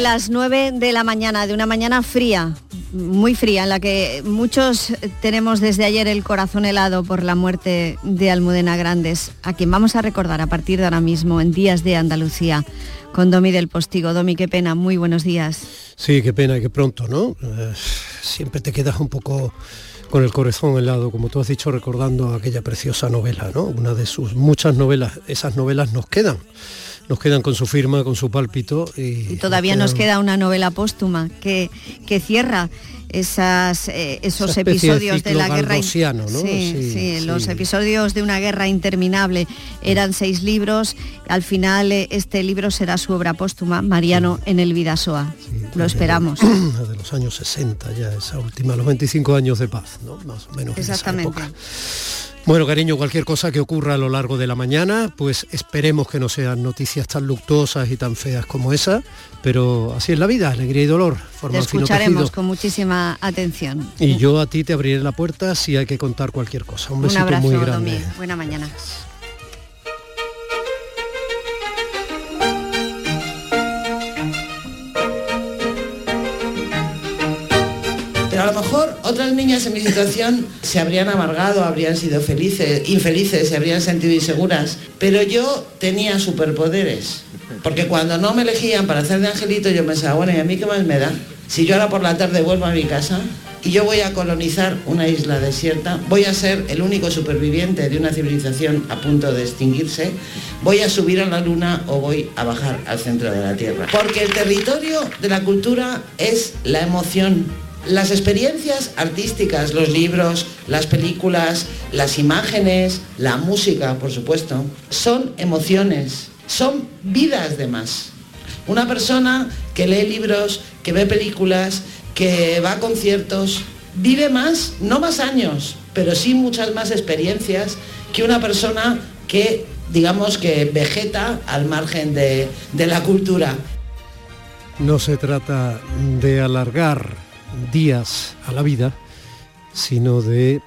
Las 9 de la mañana, de una mañana fría, muy fría, en la que muchos tenemos desde ayer el corazón helado por la muerte de Almudena Grandes, a quien vamos a recordar a partir de ahora mismo en Días de Andalucía, con Domi del Postigo. Domi, qué pena, muy buenos días. Sí, qué pena, que pronto, ¿no? Eh, siempre te quedas un poco con el corazón helado, como tú has dicho, recordando aquella preciosa novela, ¿no? Una de sus muchas novelas, esas novelas nos quedan nos quedan con su firma, con su pálpito. Y, todavía nos, queda una novela póstuma que, que cierra esas, eh, esos episodios de, la guerra. ¿no? Sí, sí, los episodios de una guerra interminable. Eran seis libros. Al final eh, este libro será su obra póstuma, Mariano en el Vidasoa. Lo esperamos. De los años 60 ya, esa última, los 25 años de paz, ¿no? Más o menos. Exactamente. Bueno, cariño, cualquier cosa que ocurra a lo largo de la mañana, pues esperemos que no sean noticias tan luctuosas y tan feas como esa, pero así es la vida, alegría y dolor. Te escucharemos con muchísima atención. Y yo a ti te abriré la puerta si hay que contar cualquier cosa. Un besito abrazo, muy grande. Buena mañana. Pero otras niñas en mi situación se habrían amargado, habrían sido felices, infelices, se habrían sentido inseguras. Pero yo tenía superpoderes. Porque cuando no me elegían para hacer de angelito, yo pensaba, bueno, ¿y a mí qué más me da? Si yo ahora por la tarde vuelvo a mi casa y yo voy a colonizar una isla desierta, voy a ser el único superviviente de una civilización a punto de extinguirse, voy a subir a la luna o voy a bajar al centro de la Tierra. Porque el territorio de la cultura es la emoción las experiencias artísticas, los libros, las películas, las imágenes, la música, por supuesto, son emociones, son vidas de más. Una persona que lee libros, que ve películas, que va a conciertos, vive más, no más años, pero sí muchas más experiencias que una persona que, digamos, que vegeta al margen de, de la cultura. No se trata de alargar días a la vida, sino de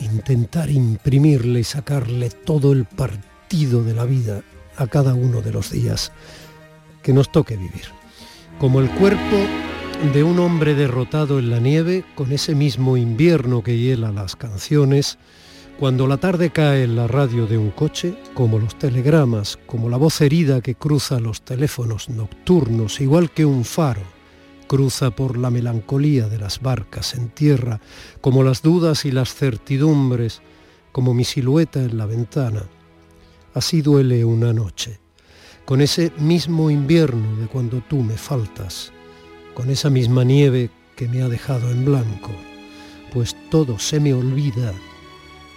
intentar imprimirle y sacarle todo el partido de la vida a cada uno de los días que nos toque vivir. Como el cuerpo de un hombre derrotado en la nieve, con ese mismo invierno que hiela las canciones, cuando la tarde cae en la radio de un coche, como los telegramas, como la voz herida que cruza los teléfonos nocturnos, igual que un faro cruza por la melancolía de las barcas en tierra, como las dudas y las certidumbres, como mi silueta en la ventana. Así duele una noche, con ese mismo invierno de cuando tú me faltas, con esa misma nieve que me ha dejado en blanco, pues todo se me olvida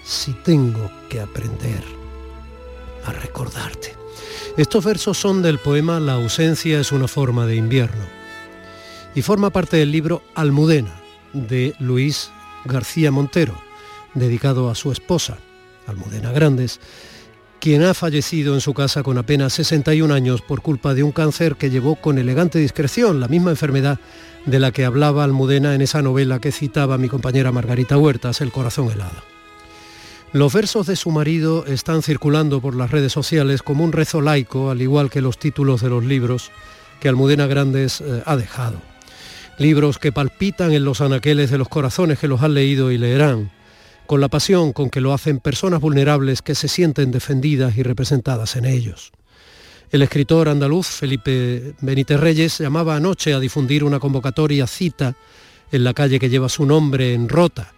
si tengo que aprender a recordarte. Estos versos son del poema La ausencia es una forma de invierno y forma parte del libro Almudena de Luis García Montero, dedicado a su esposa, Almudena Grandes, quien ha fallecido en su casa con apenas 61 años por culpa de un cáncer que llevó con elegante discreción, la misma enfermedad de la que hablaba Almudena en esa novela que citaba mi compañera Margarita Huertas, El corazón helado. Los versos de su marido están circulando por las redes sociales como un rezo laico, al igual que los títulos de los libros que Almudena Grandes eh, ha dejado libros que palpitan en los anaqueles de los corazones que los han leído y leerán, con la pasión con que lo hacen personas vulnerables que se sienten defendidas y representadas en ellos. El escritor andaluz Felipe Benítez Reyes llamaba anoche a difundir una convocatoria cita en la calle que lleva su nombre en Rota,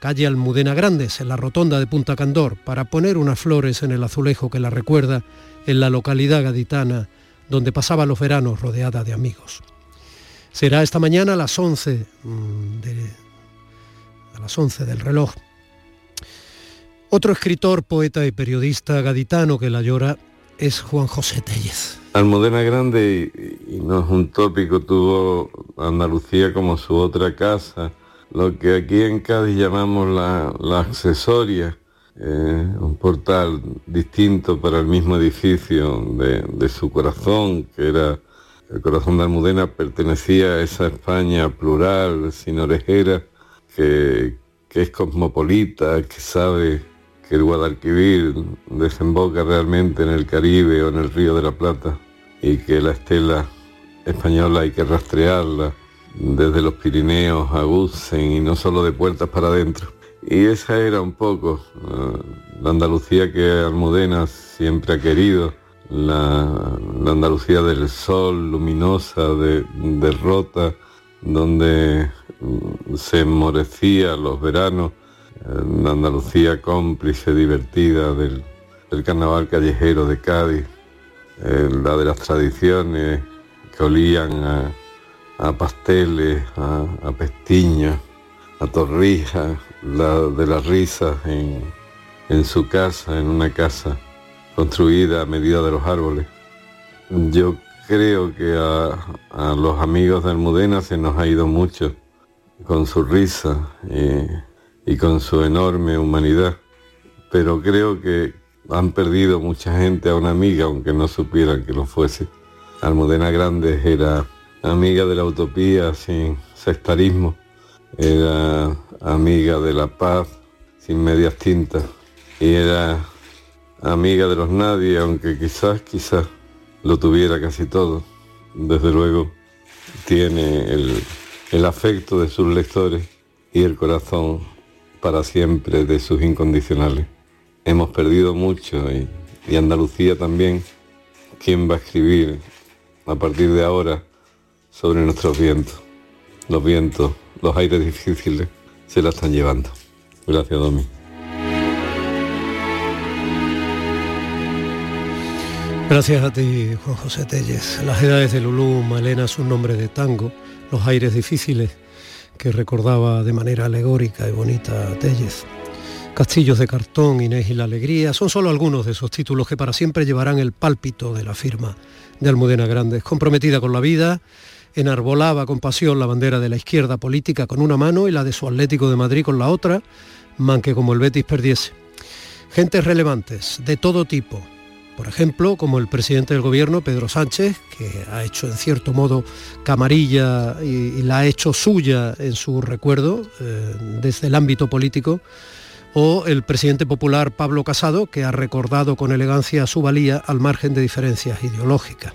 calle Almudena Grandes, en la rotonda de Punta Candor, para poner unas flores en el azulejo que la recuerda en la localidad gaditana donde pasaba los veranos rodeada de amigos. Será esta mañana a las 11, mm, a las 11 del reloj. Otro escritor, poeta y periodista gaditano que la llora es Juan José Tellez. Almudena Grande, y, no es un tópico, tuvo Andalucía como su otra casa, lo que aquí en Cádiz llamamos la, accesoria, eh, un portal distinto para el mismo edificio de su corazón, que era el corazón de Almudena pertenecía a esa España plural, sin orejera, que, es cosmopolita, que sabe que el Guadalquivir desemboca realmente en el Caribe o en el Río de la Plata y que la estela española hay que rastrearla desde los Pirineos a Gusen y no solo de puertas para adentro. Y esa era un poco eh, la Andalucía que Almudena siempre ha querido, la, Andalucía del sol, luminosa, de, rota, donde mm, se enmorecía los veranos, la Andalucía cómplice, divertida del, carnaval callejero de Cádiz, la de las tradiciones que olían a, pasteles, a, a pestiños, a torrijas, la de las risas en, en su casa, en una casa construida a medida de los árboles. Yo creo que a, los amigos de Almudena se nos ha ido mucho con su risa y, con su enorme humanidad, pero creo que han perdido mucha gente a una amiga, aunque no supieran que lo fuese. Almudena Grandes era amiga de la utopía sin sectarismo, era amiga de la paz sin medias tintas y era amiga de los nadie, aunque quizás, quizás lo tuviera casi todo. Desde luego tiene el, el afecto de sus lectores y el corazón para siempre de sus incondicionales. Hemos perdido mucho y, y Andalucía también. ¿Quién va a escribir a partir de ahora sobre nuestros vientos? Los vientos, los aires difíciles se la están llevando. Gracias, Domi. Gracias a ti, Juan José Telles. Las edades de Lulú, Malena es un nombre de tango, los aires difíciles que recordaba de manera alegórica y bonita Telles. Castillos de cartón, Inés y la alegría, son solo algunos de esos títulos que para siempre llevarán el pálpito de la firma de Almudena Grandes, comprometida con la vida, enarbolaba con pasión la bandera de la izquierda política con una mano y la de su Atlético de Madrid con la otra, man que como el Betis perdiese. Gentes relevantes, de todo tipo, por ejemplo, como el presidente del gobierno, Pedro Sánchez, que ha hecho en cierto modo camarilla y, la ha hecho suya en su recuerdo eh, desde el ámbito político, o el presidente popular Pablo Casado, que ha recordado con elegancia su valía al margen de diferencias ideológicas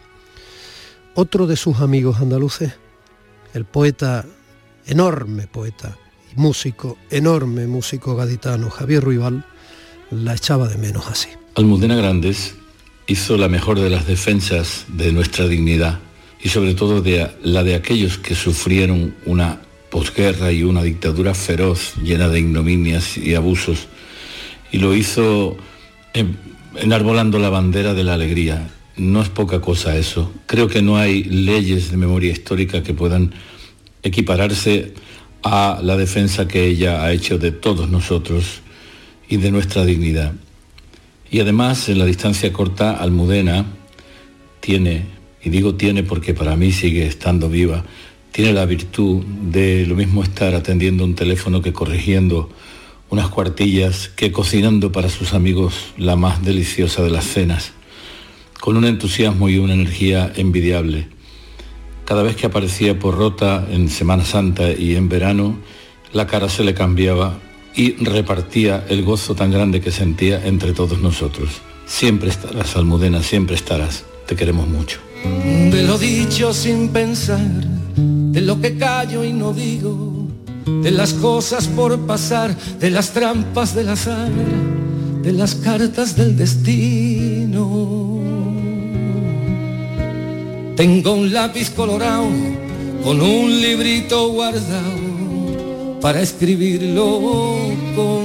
otro de sus amigos andaluces, el poeta, enorme poeta y músico, enorme músico gaditano Javier Ruibal, la echaba de menos así. Almudena Grandes hizo la mejor de las defensas de nuestra dignidad y sobre todo de la de aquellos que sufrieron una posguerra y una dictadura feroz llena de ignominias y abusos y lo hizo enarbolando la bandera de la alegría no es poca cosa eso. Creo que no hay leyes de memoria histórica que puedan equipararse a la defensa que ella ha hecho de todos nosotros y de nuestra dignidad. Y además, en la distancia corta, Almudena tiene, y digo tiene porque para mí sigue estando viva, tiene la virtud de lo mismo estar atendiendo un teléfono que corrigiendo unas cuartillas, que cocinando para sus amigos la más deliciosa de las cenas con un entusiasmo y una energía envidiable. Cada vez que aparecía por Rota en Semana Santa y en verano, la cara se le cambiaba y repartía el gozo tan grande que sentía entre todos nosotros. Siempre estarás, Almudena, siempre estarás. Te queremos mucho. De lo dicho sin pensar, de lo que callo y no digo, de las cosas por pasar, de las trampas del azar, de las cartas del destino. Tengo un lápiz colorado con un librito guardado para escribirlo contigo.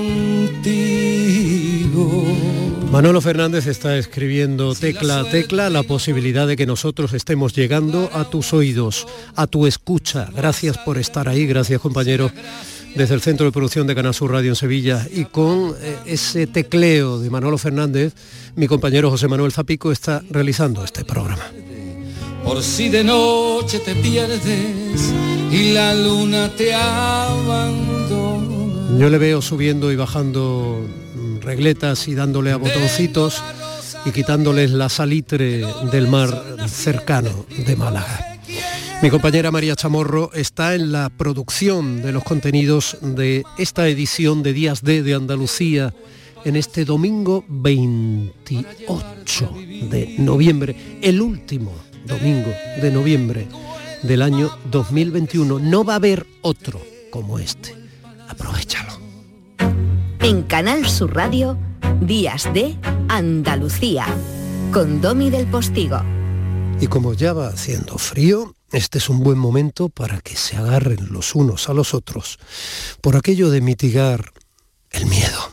Manolo Fernández está escribiendo tecla a tecla la posibilidad de que nosotros estemos llegando a tus oídos, a tu escucha. Gracias por estar ahí, gracias compañeros desde el Centro de Producción de Canal Sur Radio en Sevilla y con eh, ese tecleo de Manolo Fernández, mi compañero José Manuel Zapico está realizando este programa por si de noche te pierdes y la luna te abandona. Yo le veo subiendo y bajando mm, regletas y dándole a botoncitos y quitándoles la salitre del mar cercano de Málaga. Mi compañera María Chamorro está en la producción de los contenidos de esta edición de Días D de Andalucía en este domingo 28 de noviembre, el último domingo de noviembre del año 2021. No va a haber otro como este. Aprovechalo. En Canal Sur Radio, Días de Andalucía, con Domi del Postigo. Y como ya va haciendo frío, este es un buen momento para que se agarren los unos a los otros por aquello de mitigar el miedo.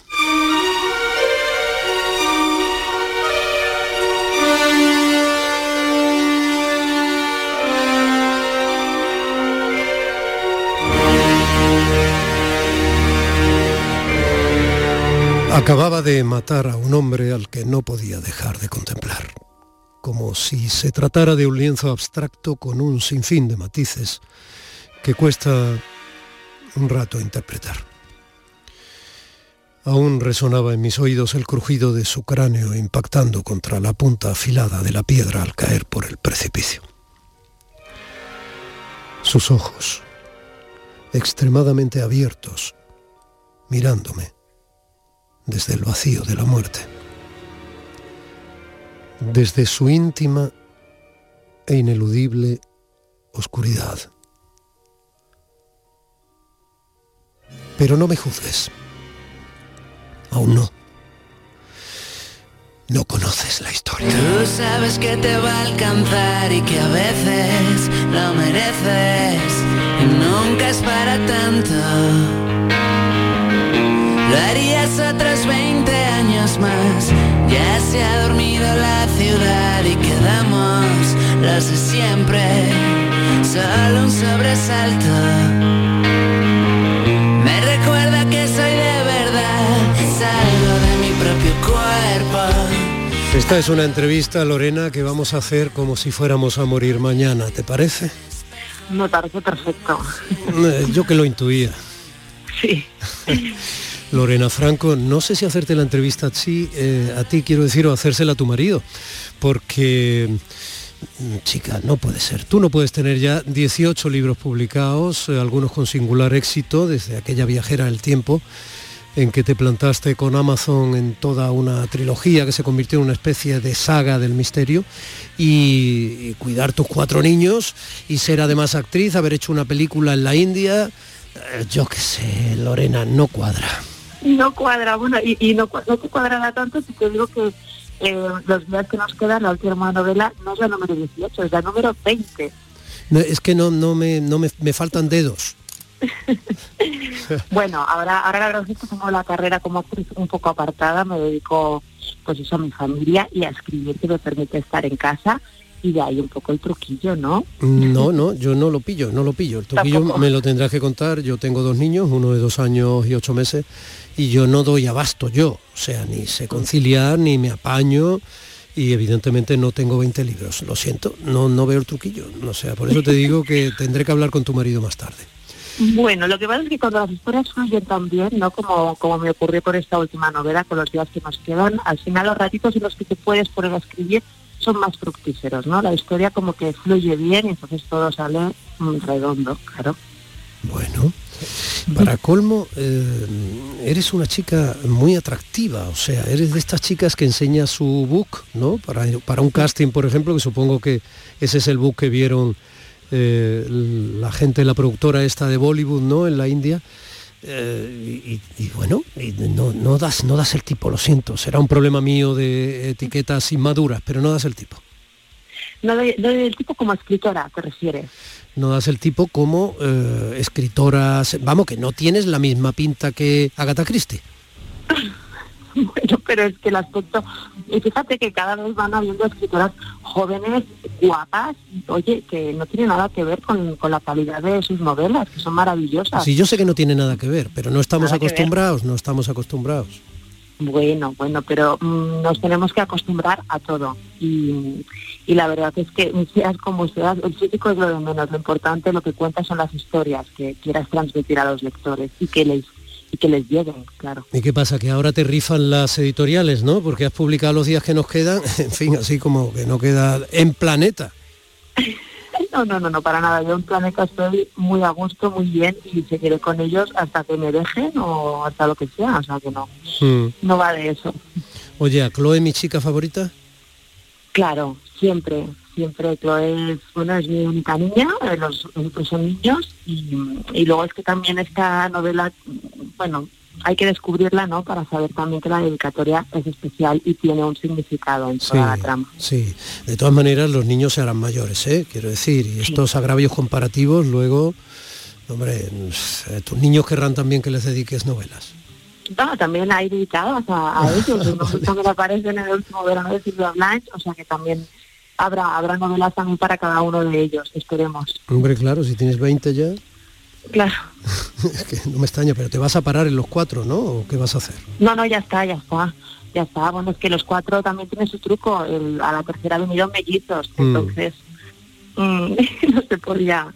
Acababa de matar a un hombre al que no podía dejar de contemplar, como si se tratara de un lienzo abstracto con un sinfín de matices que cuesta un rato interpretar. Aún resonaba en mis oídos el crujido de su cráneo impactando contra la punta afilada de la piedra al caer por el precipicio. Sus ojos, extremadamente abiertos, mirándome desde el vacío de la muerte, desde su íntima e ineludible oscuridad. Pero no me juzgues. Aún no. No conoces la historia. Tú sabes que te va a alcanzar y que a veces lo mereces y nunca es para tanto. Lo harías otros se ha dormido la ciudad y quedamos los de siempre. Solo un sobresalto. Me recuerda que soy de verdad. Salgo de mi propio cuerpo. Esta es una entrevista, Lorena, que vamos a hacer como si fuéramos a morir mañana, ¿te parece? Me parece perfecto. Eh, Yo que lo intuía. Sí. Lorena Franco, no sé si hacerte la entrevista a ti, eh, a ti quiero decir, o hacérsela a tu marido, porque, mm, chica, no puede ser. Tú no puedes tener ya 18 libros publicados, eh, algunos con singular éxito, desde aquella viajera del tiempo, en que te plantaste con Amazon en toda una trilogía que se convirtió en una especie de saga del misterio, y, cuidar tus cuatro niños, y ser además actriz, haber hecho una película en la India, eh, yo qué sé, Lorena, no cuadra. No cuadra, bueno, y, y no, no te cuadrará tanto si te digo que eh, los días que nos quedan, la última novela no es la número 18, es la número 20. No, es que no, no, me, no me, me faltan dedos. Bueno, ahora, ahora la verdad es que tengo la carrera como actriz un poco apartada, me dedico pues eso a mi familia y a escribir que me permite estar en casa ahí un poco el truquillo, ¿no? No, no, yo no lo pillo, no lo pillo. El Tampoco. me lo tendrás que contar. Yo tengo dos niños, uno de dos años y ocho meses, y yo no doy abasto yo. O sea, ni sé conciliar, ni me apaño, y evidentemente no tengo 20 libros. Lo siento, no, no veo el truquillo. O sea, por eso te digo que tendré que hablar con tu marido más tarde. Bueno, lo que pasa es que cuando las historias fluyen tan bien, ¿no? Como, como me ocurrió por esta última novela, con los días que nos quedan, al final los ratitos en los que te puedes poner a escribir son más fructíferos, ¿no? La historia como que fluye bien y entonces todo sale mm, redondo, claro. Bueno, para colmo, eh, eres una chica muy atractiva, o sea, eres de estas chicas que enseña su book, ¿no? Para, para un casting, por ejemplo, que supongo que ese es el book que vieron eh, la gente, la productora esta de Bollywood, ¿no? En la India. Eh, y, y bueno, y no, no, das, no das el tipo, lo siento, será un problema mío de etiquetas inmaduras, pero no das el tipo. No no del tipo como escritora, ¿te refieres? no das el tipo como eh, escritora, vamos, que no tienes la misma pinta que Agatha Christie. Bueno, pero es que el aspecto, y fíjate que cada vez van habiendo escritoras jóvenes, guapas, oye, que no tiene nada que ver con, con la calidad de sus novelas, que son maravillosas. Sí, yo sé que no tiene nada que ver, pero no estamos Nada acostumbrados, no estamos acostumbrados. Bueno, bueno, pero mm, nos tenemos que acostumbrar a todo. Y, y la verdad es que seas como seas, el físico es lo de menos. Lo importante, lo que cuenta son las historias que quieras transmitir a los lectores y que les y que les lleguen, claro. ¿Y qué pasa? Que ahora te rifan las editoriales, ¿no? Porque has publicado los días que nos quedan, en fin, así como que no queda en planeta. No, no, no, no, para nada. Yo en Planeta estoy muy a gusto, muy bien y seguiré con ellos hasta que me dejen o hasta lo que sea. O sea que no, Mm. no va de eso. Oye, ¿a Chloe mi chica favorita? Claro, siempre, siempre. Chloe es, bueno, es mi única niña, los son niños, y, y luego es que también esta novela, bueno, hay que descubrirla, ¿no? Para saber también que la dedicatoria es especial y tiene un significado en toda la trama. Sí, de todas maneras los niños se harán mayores, ¿eh? Quiero decir, y estos agravios comparativos luego, hombre, tus niños querrán también que les dediques novelas. También hay dedicados a, a ellos, no también aparecen en el último verano de Silvia Blanche, o sea que también habrá, habrá novelas también para cada uno de ellos, esperemos. Hombre, claro, si tienes 20 ya. Claro. Es que no me extraña, pero te vas a parar en los cuatro, ¿no? ¿O qué vas a hacer? No, no, ya está, ya está. Ya está. Bueno, es que los cuatro también tienen su truco. El- a la tercera vinieron mellizos, Mm. entonces mm, no se podía...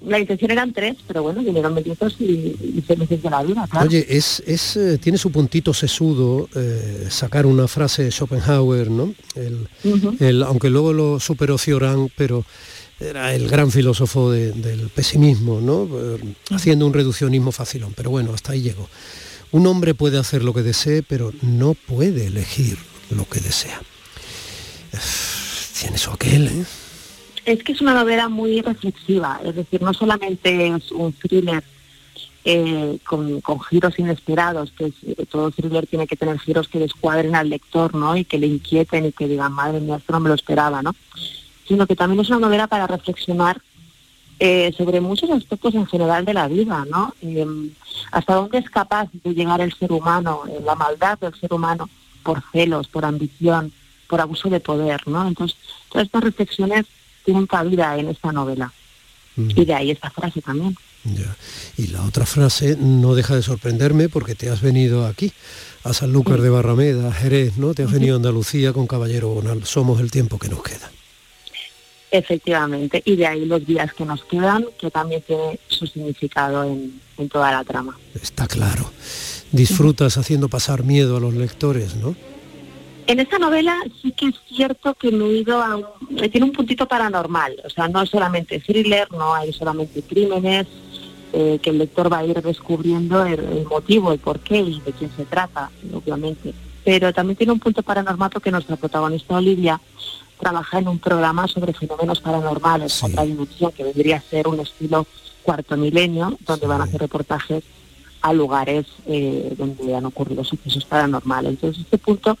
La, intención eran tres, pero bueno, vinieron mellizos y, y se me hizo la vida, claro. Oye, es, es, eh, tiene su puntito sesudo eh, sacar una frase de Schopenhauer, ¿no? El, aunque luego lo superó Cioran, pero era el gran filósofo de- del pesimismo, ¿no? Eh, haciendo un reduccionismo facilón, pero bueno, hasta ahí llegó. Un hombre puede hacer lo que desee, pero no puede elegir lo que desea. Tiene eso aquel, ¿eh? Es que es una novela muy reflexiva, es decir, no solamente es un thriller eh, con, giros inesperados, que es- eh, todo thriller tiene que tener giros que descuadren al lector, ¿no? Y que le inquieten y que digan, madre mía, esto no me lo esperaba, ¿no? Sino que también es una novela para reflexionar eh, sobre muchos aspectos en general de la vida, ¿no? Eh, hasta dónde es capaz de llegar el ser humano, eh, la maldad del ser humano, por celos, por ambición, por abuso de poder, ¿no? Entonces, todas estas reflexiones tienen cabida en esta novela. Y de ahí esta frase también. Ya. Y la otra frase no deja de sorprenderme porque te has venido aquí, a Sanlúcar de Barrameda, a Jerez, ¿no? Te has venido a Andalucía con Caballero Bonal. Somos el tiempo que nos queda. Efectivamente. Y de ahí los días que nos quedan, que también tiene su significado en, en toda la trama. Está claro. Disfrutas haciendo pasar miedo a los lectores, ¿no? En esta novela sí que es cierto que me he ido a un, tiene un puntito paranormal, o sea, no es solamente thriller, no hay solamente crímenes, eh, que el lector va a ir descubriendo el, el motivo, el porqué y de quién se trata, obviamente. Pero también tiene un punto paranormal porque nuestra protagonista Olivia trabaja en un programa sobre fenómenos paranormales, otra dimensión que vendría a ser un estilo cuarto milenio, donde van a hacer reportajes a lugares eh, donde han ocurrido sucesos paranormales. Entonces, este punto,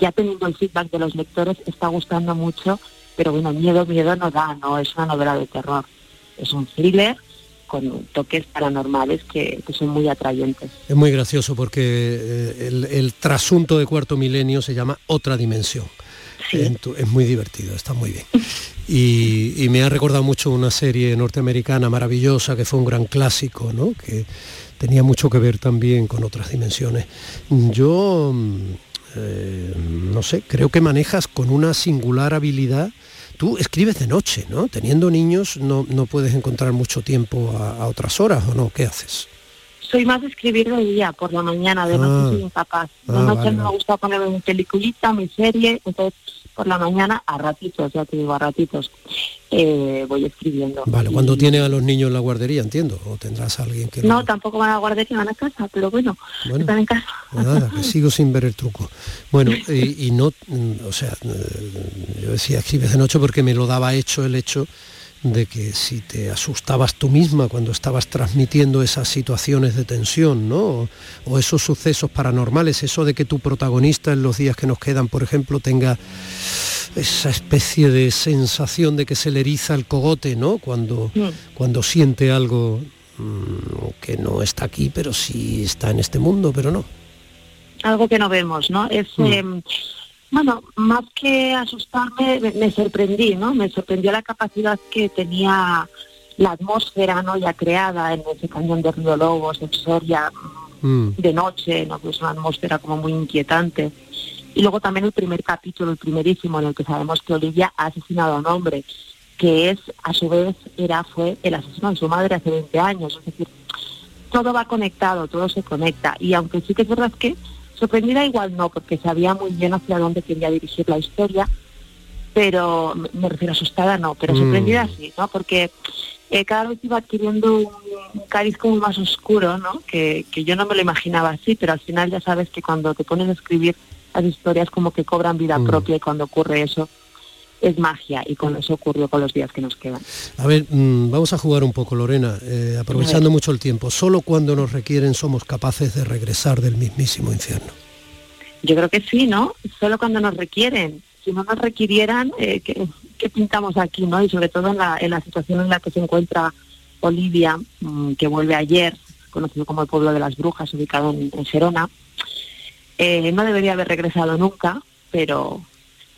ya teniendo el feedback de los lectores, está gustando mucho, pero bueno, miedo, miedo no da, no es una novela de terror, es un thriller con toques paranormales que, que son muy atrayentes. Es muy gracioso porque eh, el, el trasunto de cuarto milenio se llama Otra Dimensión. Ento- Es muy divertido, está muy bien. Y, y me ha recordado mucho una serie norteamericana maravillosa que fue un gran clásico, ¿no? Que tenía mucho que ver también con otras dimensiones. Yo, mm, eh, no sé, creo que manejas con una singular habilidad. Tú escribes de noche, ¿no? Teniendo niños no, no puedes encontrar mucho tiempo a, a otras horas, ¿o no? ¿Qué haces? Soy más de escribir de día, por la mañana, de noche Ah. soy incapaz. De Ah, noche vale, me gusta ponerme mi peliculita, mi serie, entonces por la mañana a ratitos, ya te digo, a ratitos, eh, voy escribiendo. Vale, cuando tiene a los niños en la guardería, entiendo, o tendrás a alguien que No, tampoco van a guardería, van a casa, pero bueno, Bueno. están en casa. Nada, que sigo sin ver el truco. Bueno, y, y no, mm, o sea, eh, yo decía escribes de noche porque me lo daba hecho el hecho de que si te asustabas tú misma cuando estabas transmitiendo esas situaciones de tensión, ¿no? O, o esos sucesos paranormales, eso de que tu protagonista en los días que nos quedan, por ejemplo, tenga esa especie de sensación de que se le eriza el cogote, ¿no? Cuando, cuando siente algo mm, que no está aquí, pero sí está en este mundo, pero no. algo que no vemos, ¿no? Es, Mm. eh, bueno, más que asustarme, me, me sorprendí, ¿no? Me sorprendió la capacidad que tenía la atmósfera, ¿no? Ya creada en ese cañón de Río Lobos, en Soria, Mm. de noche, ¿no? Que es una atmósfera como muy inquietante. Y luego también el primer capítulo, el primerísimo, en el que sabemos que Olivia ha asesinado a un hombre, que es, a su vez, era, fue el asesino de su madre hace 20 años. Es decir, todo va conectado, todo se conecta. Y aunque sí que es verdad que sorprendida igual no, porque sabía muy bien hacia dónde quería dirigir la historia, pero me- refiero asustada no, pero Mm. sorprendida sí, ¿no? Porque eh, cada vez iba adquiriendo un, un cariz como más oscuro, ¿no? Que, que yo no me lo imaginaba así, pero al final ya sabes que cuando te pones a escribir las historias como que cobran vida Mm. propia y cuando ocurre eso es magia y con eso ocurrió con los días que nos quedan. A ver, mm, vamos a jugar un poco, Lorena, eh, aprovechando mucho el tiempo. Solo cuando nos requieren somos capaces de regresar del mismísimo infierno. Yo creo que sí, ¿no? Solo cuando nos requieren. Si no nos requirieran, eh, ¿qué, qué pintamos aquí, no? Y sobre todo en la, en la situación en la que se encuentra Olivia, mm, que vuelve ayer, conocido como el pueblo de las brujas, ubicado en, en Gerona. Eh, no debería haber regresado nunca, pero,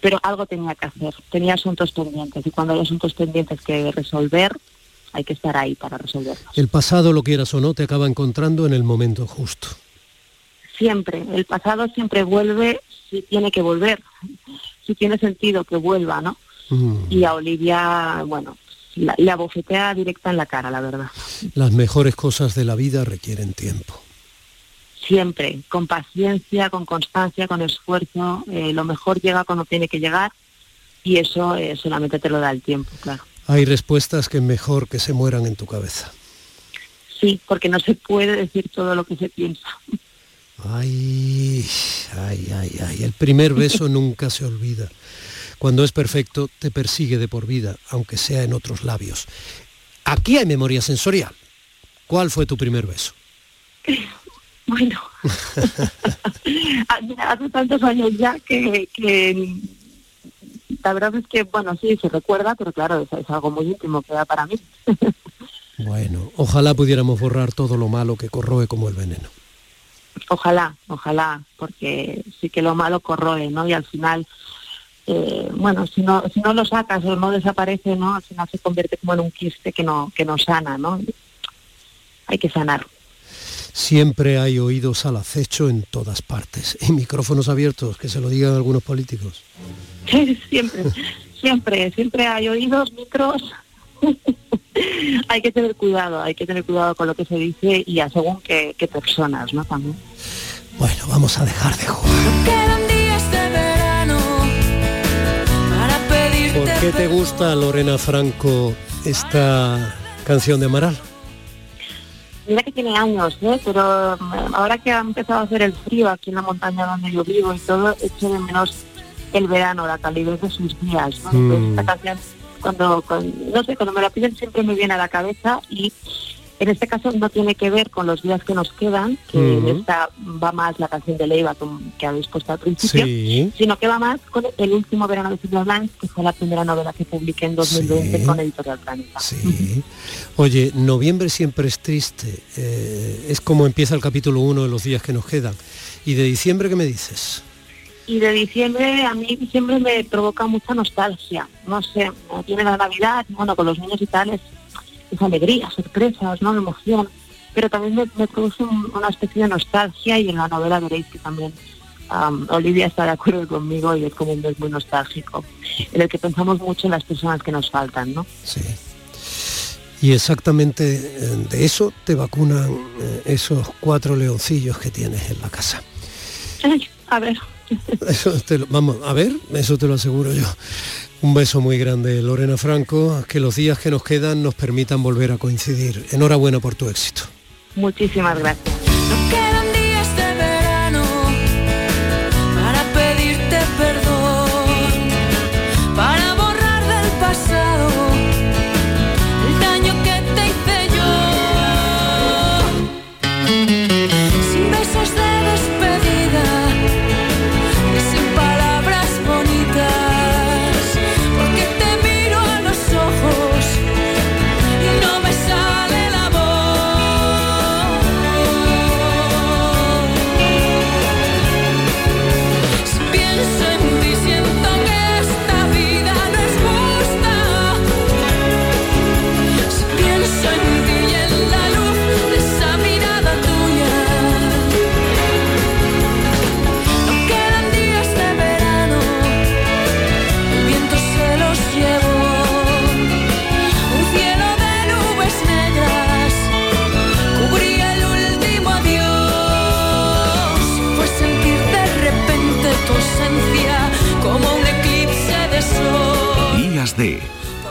pero algo tenía que hacer. Tenía asuntos pendientes y cuando hay asuntos pendientes que resolver, hay que estar ahí para resolverlos. El pasado, lo quieras o no, te acaba encontrando en el momento justo. siempre, el pasado siempre vuelve si tiene que volver, si tiene sentido que vuelva, ¿no? Mm. Y a Olivia, bueno, la, la bofetea directa en la cara, la verdad. Las mejores cosas de la vida requieren tiempo. Siempre, con paciencia, con constancia, con esfuerzo, eh, lo mejor llega cuando tiene que llegar y eso eh, solamente te lo da el tiempo, claro. Hay respuestas que es mejor que se mueran en tu cabeza. Sí, porque no se puede decir todo lo que se piensa. Ay, ay, ay, ay. El primer beso nunca se olvida. Cuando es perfecto, te persigue de por vida, aunque sea en otros labios. Aquí hay memoria sensorial. ¿Cuál fue tu primer beso? Bueno, hace tantos años ya que, que la verdad es que, bueno, sí, se recuerda, pero claro, es, es algo muy íntimo que da para mí. Bueno, ojalá pudiéramos borrar todo lo malo que corroe como el veneno. Ojalá, ojalá, porque sí que lo malo corroe, ¿no? Y al final, eh, bueno, si no, si no lo sacas o no desaparece, ¿no? Al final se convierte como en un quiste que no, que no sana, ¿no? Hay que sanar. Siempre hay oídos al acecho en todas partes y micrófonos abiertos, que se lo digan algunos políticos. siempre, siempre, siempre hay oídos, micros. hay que tener cuidado, hay que tener cuidado con lo que se dice y a según qué, qué personas, ¿no? También. Bueno, vamos a dejar de jugar. ¿Por qué te gusta, Lorena Franco, esta canción de Amaral? Mira que tiene años, ¿eh? pero mm, ahora que ha empezado a hacer el frío aquí en la montaña donde yo vivo y todo, echo de menos el verano, la calidez de sus días. ¿no? Entonces, Mm. esta canción, cuando, con- no sé, cuando me la piden siempre me viene a la cabeza y en este caso no tiene que ver con los días que nos quedan, que en esta va más la canción de Leiva que habéis puesto al principio, Sí. sino que va más con el último verano de Silvia Blanc, que fue la primera novela que publiqué en 2020 Sí. con Editorial Planeta. Sí. Oye, noviembre siempre es triste. eh, es como empieza el capítulo 1 de los días que nos quedan. ¿Y de diciembre qué me dices? Y de diciembre, a mí diciembre me provoca mucha nostalgia. No sé, tiene la Navidad, bueno, con los niños y tal, es, es alegría, sorpresas, ¿no? Emoción. Pero también me, me produce un- una especie de nostalgia y en la novela veréis que también am, Olivia está de acuerdo conmigo y es como un mes muy nostálgico, en el que pensamos mucho en las personas que nos faltan, ¿no? Sí. Y exactamente eh, de eso te vacunan eh, esos cuatro leoncillos que tienes en la casa. Ay, a ver, Eso te lo- vamos, a ver, eso te lo aseguro yo. Un beso muy grande, Lorena Franco, que los días que nos quedan nos permitan volver a coincidir. Enhorabuena por tu éxito. muchísimas gracias.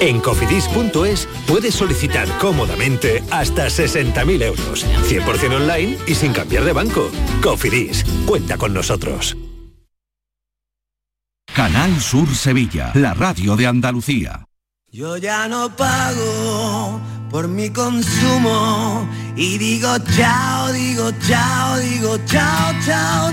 En cofidis.es puedes solicitar cómodamente hasta 60.000 euros, 100% online y sin cambiar de banco. Cofidis, cuenta con nosotros. Canal Sur Sevilla, la radio de Andalucía. Yo ya no pago por mi consumo y digo chao, digo chao, digo chao, chao,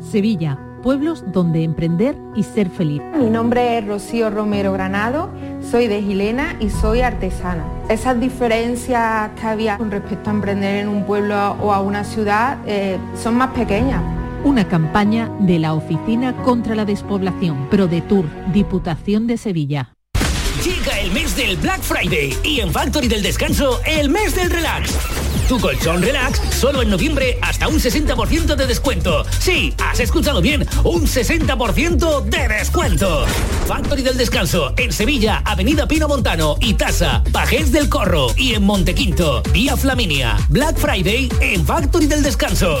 Sevilla, pueblos donde emprender y ser feliz. Mi nombre es Rocío Romero Granado, soy de Gilena y soy artesana. Esas diferencias que había con respecto a emprender en un pueblo o a una ciudad eh, son más pequeñas. Una campaña de la Oficina contra la Despoblación, ProDetour, Diputación de Sevilla. Llega el mes del Black Friday y en Factory del Descanso el mes del relax. Tu colchón relax solo en noviembre hasta un 60% de descuento. Sí, has escuchado bien, un 60% de descuento. Factory del Descanso en Sevilla, Avenida Pino Montano y Tasa, Pajés del Corro y en Montequinto, Vía Flaminia. Black Friday en Factory del Descanso.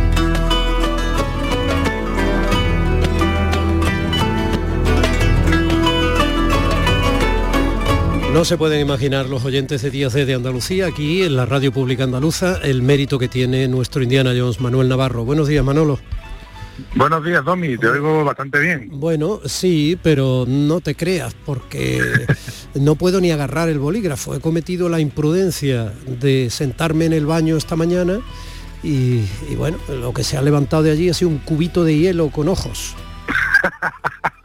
No se pueden imaginar los oyentes de Días de, de Andalucía aquí en la radio pública andaluza el mérito que tiene nuestro Indiana Jones Manuel Navarro. Buenos días, Manolo. Buenos días, Domi, te oigo bastante bien. Bueno, sí, pero no te creas, porque no puedo ni agarrar el bolígrafo. He cometido la imprudencia de sentarme en el baño esta mañana y, y bueno, lo que se ha levantado de allí ha sido un cubito de hielo con ojos.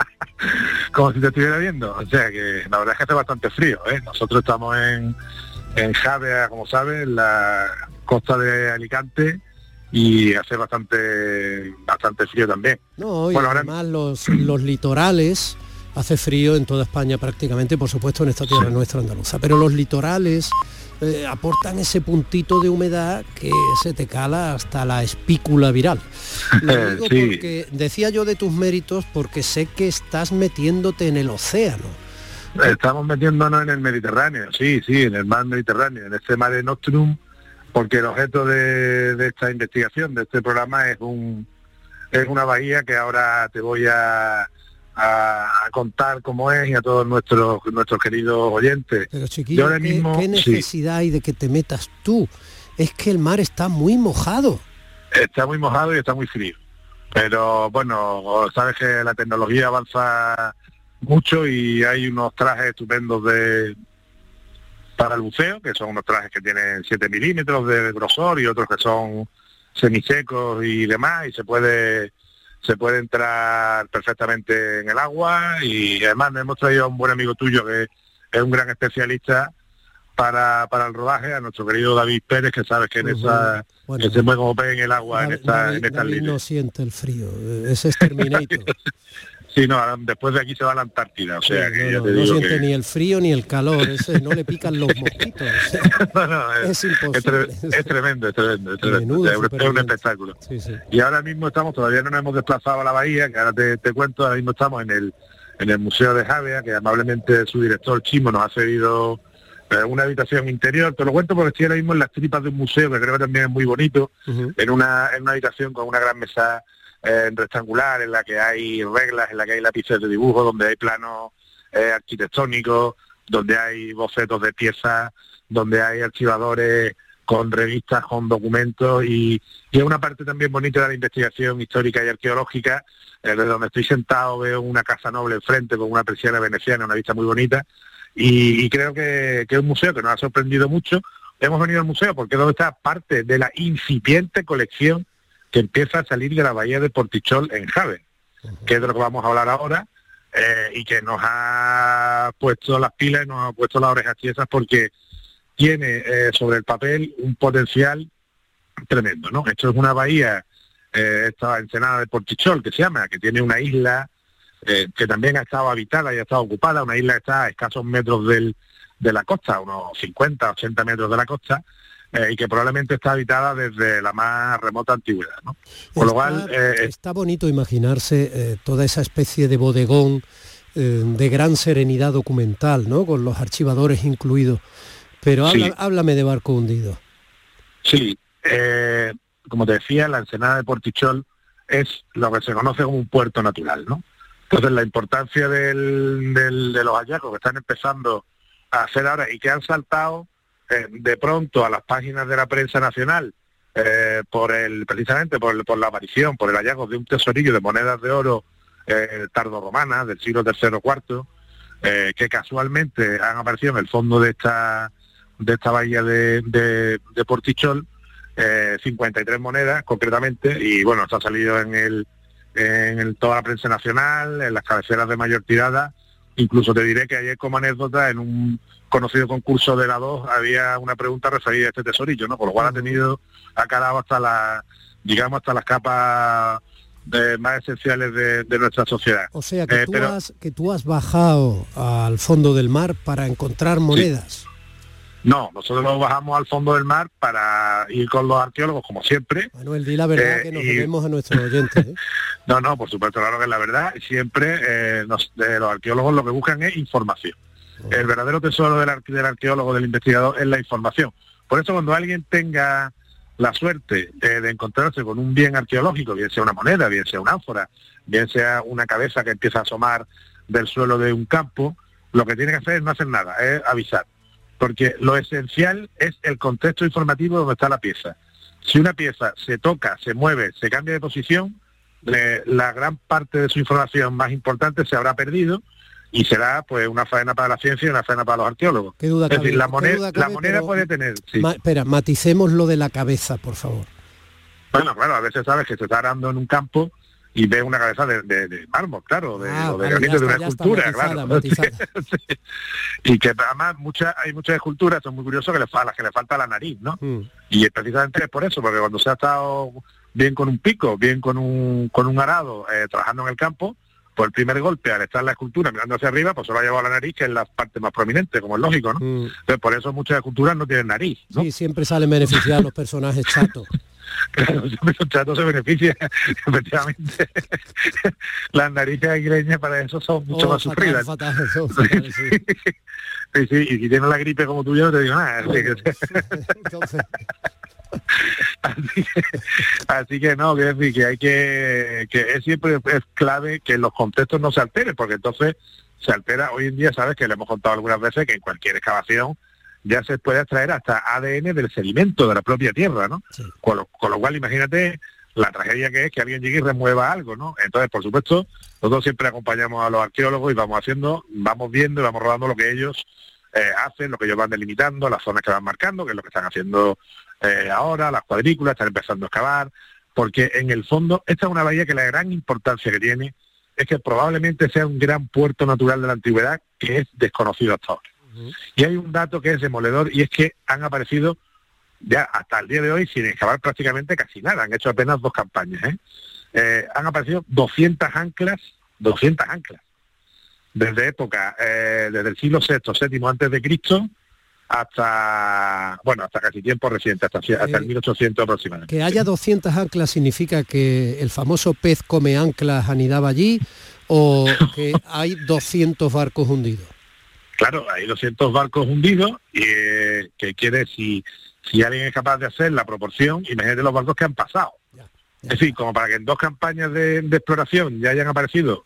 como si te estuviera viendo. O sea que la verdad es que hace bastante frío. ¿eh? Nosotros estamos en, en Javea, como sabes, en la costa de Alicante y hace bastante bastante frío también. No, y además los, los litorales hace frío en toda España prácticamente, por supuesto en esta tierra nuestra andaluza, pero los litorales eh, aportan ese puntito de humedad que se te cala hasta la espícula viral. Lo digo porque decía yo de tus méritos porque sé que estás metiéndote en el océano. Estamos metiéndonos en el Mediterráneo, sí, sí, en el mar Mediterráneo, en este Mare Nostrum, porque el objeto de, de esta investigación, de este programa, es un es una bahía que ahora te voy a, a, contar cómo es y a todos nuestros nuestros queridos oyentes. Pero chiquillo, ¿qué, necesidad hay de que te metas tú? Es que el mar está muy mojado. Está muy mojado y está muy frío. Pero bueno, sabes que la tecnología avanza mucho y hay unos trajes estupendos de para el buceo, que son unos trajes que tienen 7 milímetros de grosor y otros que son semisecos y demás, y se puede se puede entrar perfectamente en el agua y además nos hemos traído a un buen amigo tuyo que es un gran especialista para, para el rodaje, a nuestro querido David Pérez, que sabes que en esa que se mueve como pez en el agua en esta, en esta David no siente el frío, ese es Terminator. Sí, no, después de aquí se va a la Antártida, o sea que no, no siente ni el frío ni el calor, ese, no le pican los mosquitos. es, imposible. Es, tremendo, es tremendo, es, tremendo. es un espectáculo. Y ahora mismo estamos, todavía no nos hemos desplazado a la bahía, que ahora te, cuento, ahora mismo estamos en el en el Museo de Javea, que amablemente su director Chimo nos ha cedido eh, una habitación interior. Te lo cuento porque estoy ahora mismo en las tripas de un museo, que creo que también es muy bonito, en, una, en una habitación con una gran mesa eh, rectangular en la que hay reglas, en la que hay lápices de dibujo, donde hay planos eh, arquitectónicos, donde hay bocetos de piezas, donde hay archivadores con revistas, con documentos y, y es una parte también bonita de la investigación histórica y arqueológica, eh, desde donde estoy sentado veo una casa noble enfrente con una persiana veneciana, una vista muy bonita y, creo que, que, es un museo que nos ha sorprendido mucho. Hemos venido al museo porque es donde está parte de la incipiente colección que empieza a salir de la bahía de Portichol en Jave, que es de lo que vamos a hablar ahora, eh, y que nos ha puesto las pilas y nos ha puesto las orejas tiesas porque tiene eh, sobre el papel un potencial tremendo, ¿no? Esto es una bahía, eh, esta ensenada de Portichol, que se llama, que tiene una isla eh, que también ha estado habitada y ha estado ocupada, una isla que está a escasos metros del, de la costa, unos 50, 80 metros de la costa, eh, y que probablemente está habitada desde la más remota antigüedad. ¿no? Por lo cual... Eh, está bonito imaginarse eh, toda esa especie de bodegón de gran serenidad documental, ¿no? con los archivadores incluidos. Pero háblame de barco hundido. Sí, como te decía, la ensenada de Portichol es lo que se conoce como un puerto natural, ¿no? Entonces la importancia del, de los hallazgos que están empezando a hacer ahora y que han saltado eh, de pronto a las páginas de la prensa nacional eh, por el precisamente por, por, la aparición, por el hallazgo de un tesorillo de monedas de oro eh, tardo-romanas del siglo III o IV, eh, que casualmente han aparecido en el fondo de esta de esta bahía de, de, Portichol, 53 monedas concretamente, y bueno, esto ha salido en el en toda la prensa nacional, en las cabeceras de mayor tirada, incluso te diré que ayer como anécdota en un conocido concurso de la 2 había una pregunta referida a este tesorillo, ¿no? Por lo cual ha tenido, ha calado hasta la, digamos, hasta las capas más esenciales de, nuestra sociedad. O sea, que, eh, tú has, que tú has bajado al fondo del mar para encontrar monedas. No, nosotros nos bajamos al fondo del mar para ir con los arqueólogos, como siempre. Manuel, di la verdad eh, que nos vemos a nuestros oyentes. ¿eh? no, no, por supuesto, claro que es la verdad. Siempre los arqueólogos lo que buscan es información. El verdadero tesoro del, arqueólogo, del investigador, es la información. Por eso cuando alguien tenga la suerte eh, de encontrarse con un bien arqueológico, bien sea una moneda, bien sea una ánfora, bien sea una cabeza que empieza a asomar del suelo de un campo, lo que tiene que hacer es no hacer nada, es avisar. Porque lo esencial es el contexto informativo donde está la pieza. Si una pieza se toca, se mueve, se cambia de posición, la gran parte de su información más importante se habrá perdido y será pues una faena para la ciencia y una faena para los arqueólogos. ¿Qué duda es decir, la moneda, la moneda puede tener... espera, maticemos lo de la cabeza, por favor. Bueno, claro, a veces sabes que se está arando en un campo y ve una cabeza de, mármol, claro, de, ah, de granito, de una escultura, claro. y que además muchas, hay muchas esculturas, son muy curiosos que le, a las que le falta la nariz, ¿no? Mm. Y precisamente es por eso, porque cuando se ha estado bien con un pico, bien con un, con un arado, eh, trabajando en el campo, Pues el primer golpe, al estar la escultura mirando hacia arriba, pues se lo ha llevado a la nariz, que es la parte más prominente, como es lógico, ¿no? Mm. Entonces, por eso muchas esculturas no tienen nariz, ¿no? Sí, siempre salen beneficiados los personajes chatos. Claro, los chatos se benefician, efectivamente. Las narices aguileñas para eso son mucho oh, más sufridas. sí, sí, y si tienes la gripe como tú yo, no te digo nada. Entonces... así, que, no, quiero decir que hay que, que es siempre es clave que los contextos no se alteren, porque entonces se altera, hoy en día sabes que le hemos contado algunas veces que en cualquier excavación ya se puede extraer hasta ADN del sedimento de la propia tierra, ¿no? Con, lo, cual imagínate la tragedia que es que alguien llegue y remueva algo, ¿no? Entonces, por supuesto, nosotros siempre acompañamos a los arqueólogos y vamos haciendo, vamos viendo y vamos rodando lo que ellos eh, hacen, lo que ellos van delimitando, las zonas que van marcando, que es lo que están haciendo eh, ahora, las cuadrículas, están empezando a excavar, porque en el fondo esta es una bahía que la gran importancia que tiene es que probablemente sea un gran puerto natural de la antigüedad que es desconocido hasta ahora. Y hay un dato que es demoledor y es que han aparecido ya hasta el día de hoy sin excavar prácticamente casi nada, han hecho apenas dos campañas. ¿eh? Eh, han aparecido 200 anclas, 200 anclas, desde época, desde el siglo VI, VII antes de Cristo hasta, bueno, hasta casi tiempo reciente, hasta, hasta el 1800 aproximadamente. Que haya 200 anclas significa que el famoso pez come anclas anidaba allí o que hay 200 barcos hundidos. Claro, hay 200 barcos hundidos y eh, que quiere si si alguien es capaz de hacer la proporción, imagínate los barcos que han pasado. Es decir, como para que en dos campañas de, de exploración ya hayan aparecido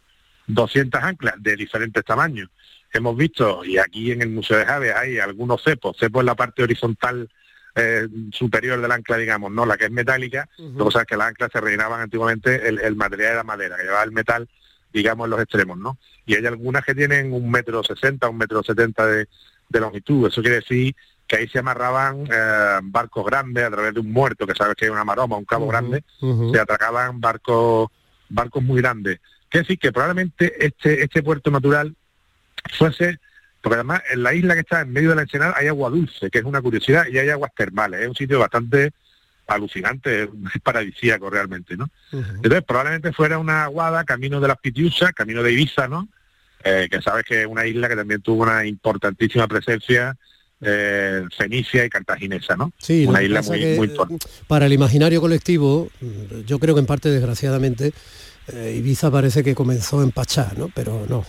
200 anclas de diferentes tamaños. Hemos visto, y aquí en el Museo de Javes hay algunos cepos, cepos en la parte horizontal eh, superior del ancla, digamos, no la que es metálica, uh o sea que las anclas se rellenaban antiguamente el, material de la madera, que llevaba el metal, digamos, en los extremos, ¿no? Y hay algunas que tienen un metro sesenta, un metro setenta de, longitud, eso quiere decir que ahí se amarraban eh, barcos grandes a través de un muerto, que sabes que hay una maroma, un cabo grande, se atracaban barcos barcos muy grandes. Quiere decir que probablemente este, este puerto natural fuese, porque además en la isla que está en medio de la Ensenada hay agua dulce, que es una curiosidad, y hay aguas termales, es un sitio bastante alucinante, es paradisíaco realmente, ¿no? Entonces probablemente fuera una aguada camino de las Pitiusas, camino de Ibiza, ¿no? Eh, que sabes que es una isla que también tuvo una importantísima presencia eh, fenicia y cartaginesa, ¿no? Sí, una isla muy, muy importante. Para el imaginario colectivo, yo creo que en parte desgraciadamente, eh, Ibiza parece que comenzó en Pachá, ¿no? Pero no.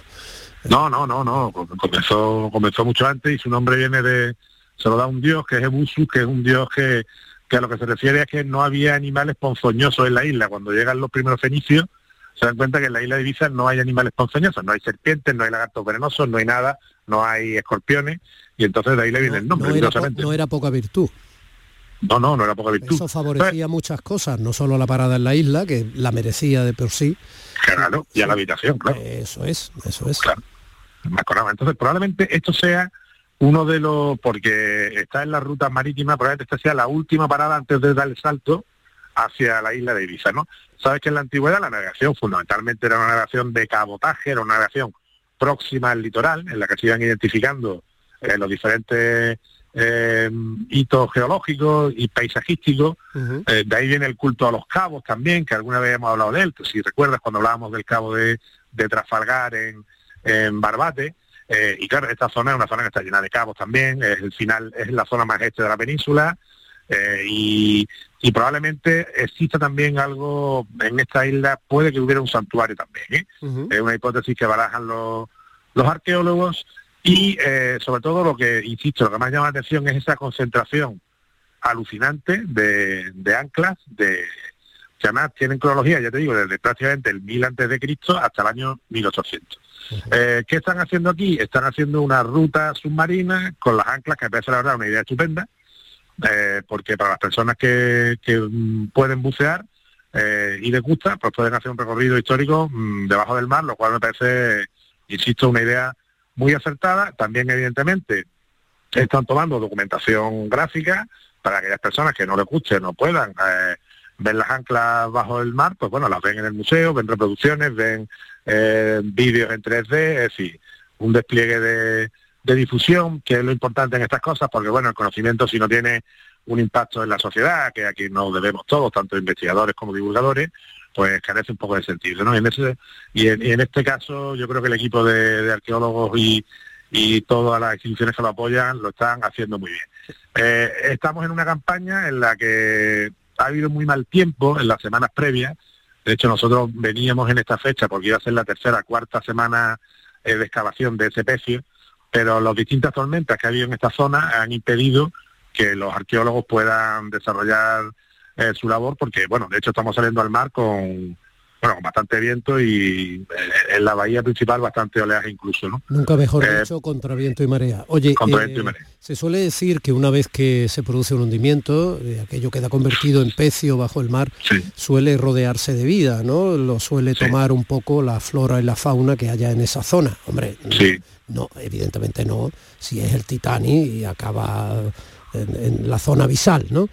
No, no, no, no. Comenzó, comenzó mucho antes y su nombre viene de, se lo da un dios que es Ebusu, que es un dios que, que a lo que se refiere es que no había animales ponzoñosos en la isla. Cuando llegan los primeros fenicios, se dan cuenta que en la isla de Ibiza no hay animales ponzoñosos, no hay serpientes, no hay lagartos venenosos, no hay nada, no hay escorpiones, y entonces de ahí le viene el nombre. No era, no era poca virtud. No, no, no era poca virtud. Eso favorecía muchas cosas, no solo la parada en la isla, que la merecía de por sí. Claro, y a la habitación, claro. Eso es, eso es. Claro. Entonces, probablemente esto sea uno de los, porque está en la ruta marítima, probablemente esta sea la última parada antes de dar el salto hacia la isla de Ibiza, ¿no? Sabes que en la antigüedad la navegación fundamentalmente era una navegación de cabotaje, era una navegación próxima al litoral, en la que se iban identificando eh, los diferentes eh, hitos geológicos y paisajísticos. Eh, de ahí viene el culto a los cabos también, que alguna vez hemos hablado de él, si recuerdas cuando hablábamos del cabo de, de Trafalgar en, en Barbate. Eh, y claro, esta zona es una zona que está llena de cabos también, es el final, es la zona más este de la península, eh, y, probablemente exista también algo en esta isla, puede que hubiera un santuario también. Es una hipótesis que barajan los, los arqueólogos y sobre todo lo que, insisto, lo que más llama la atención es esa concentración alucinante de, de anclas, de que además tienen cronología, ya te digo, desde prácticamente el 1000 antes de Cristo hasta el año 1800. Eh, ¿Qué están haciendo aquí? Están haciendo una ruta submarina con las anclas, que me parece la verdad una idea estupenda, eh, porque para las personas que, mm, pueden bucear eh, y les gusta, pues pueden hacer un recorrido histórico mm, debajo del mar, lo cual me parece, insisto, una idea muy acertada. También, evidentemente, están tomando documentación gráfica para aquellas personas que no les guste, no puedan ver las anclas bajo el mar, pues bueno, las ven en el museo, ven reproducciones, ven eh, vídeos en 3D, es decir, un despliegue de, difusión, que es lo importante en estas cosas, porque bueno, el conocimiento si no tiene un impacto en la sociedad, que aquí nos debemos todos, tanto investigadores como divulgadores, pues carece un poco de sentido, ¿no? Y, en, este caso yo creo que el equipo de, arqueólogos y, y todas las instituciones que lo apoyan lo están haciendo muy bien. Eh, estamos en una campaña en la que ha habido muy mal tiempo en las semanas previas. De hecho, nosotros veníamos en esta fecha porque iba a ser la tercera, cuarta semana eh, de excavación de ese pecio, pero las distintas tormentas que ha habido en esta zona han impedido que los arqueólogos puedan desarrollar eh, su labor, porque, bueno, de hecho estamos saliendo al mar con, bueno, con bastante viento y eh, en la bahía principal bastante oleaje incluso, ¿no? Nunca mejor eh, dicho, contra viento y marea. Oye, se suele decir que una vez que se produce un hundimiento, aquello queda convertido en pecio bajo el mar, suele rodearse de vida, ¿no? Lo suele tomar un poco la flora y la fauna que haya en esa zona. Hombre, no, evidentemente no, si es el Titanic y acaba en, la zona visal, ¿no?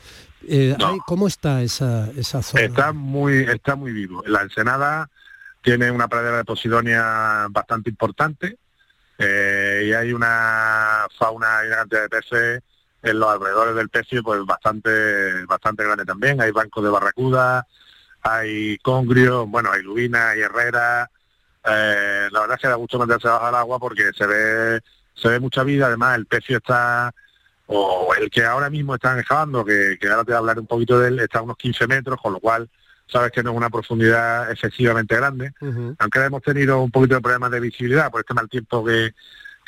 Eh, ¿Cómo está esa, esa zona? Está muy, está muy vivo. La Ensenada tiene una pradera de posidonia bastante importante eh, y hay una fauna y una cantidad de peces en los alrededores del pecio pues bastante bastante grande también. Hay bancos de barracuda, hay congrio, bueno, hay lubina, hay herrera. Eh, la verdad es que da gusto meterse bajo el agua porque se ve se ve mucha vida. Además, el pecio está o el que ahora mismo están excavando, que, ahora te voy a hablar un poquito de él, está a unos 15 metros, con lo cual sabes que no es una profundidad excesivamente grande, aunque hemos tenido un poquito de problemas de visibilidad por este mal tiempo que,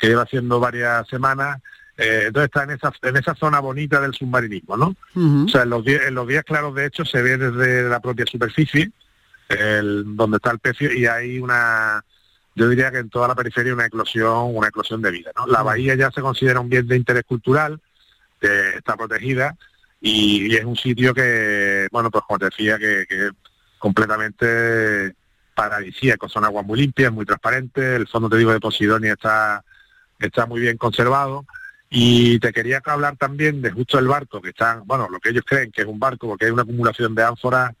lleva haciendo varias semanas, eh, entonces está en esa, en esa zona bonita del submarinismo, ¿no? O sea, en los, días, en los días claros, de hecho, se ve desde la propia superficie, el, donde está el pecio, y hay una, yo diría que en toda la periferia una eclosión, una eclosión de vida, ¿no? La bahía ya se considera un bien de interés cultural, está protegida y, es un sitio que, bueno, pues como te decía, que, es completamente paradisíaco, son aguas muy limpias, muy transparentes, el fondo, te digo, de Posidonia está, está muy bien conservado. Y te quería hablar también de justo el barco, que están, bueno, lo que ellos creen que es un barco, porque hay una acumulación de ánforas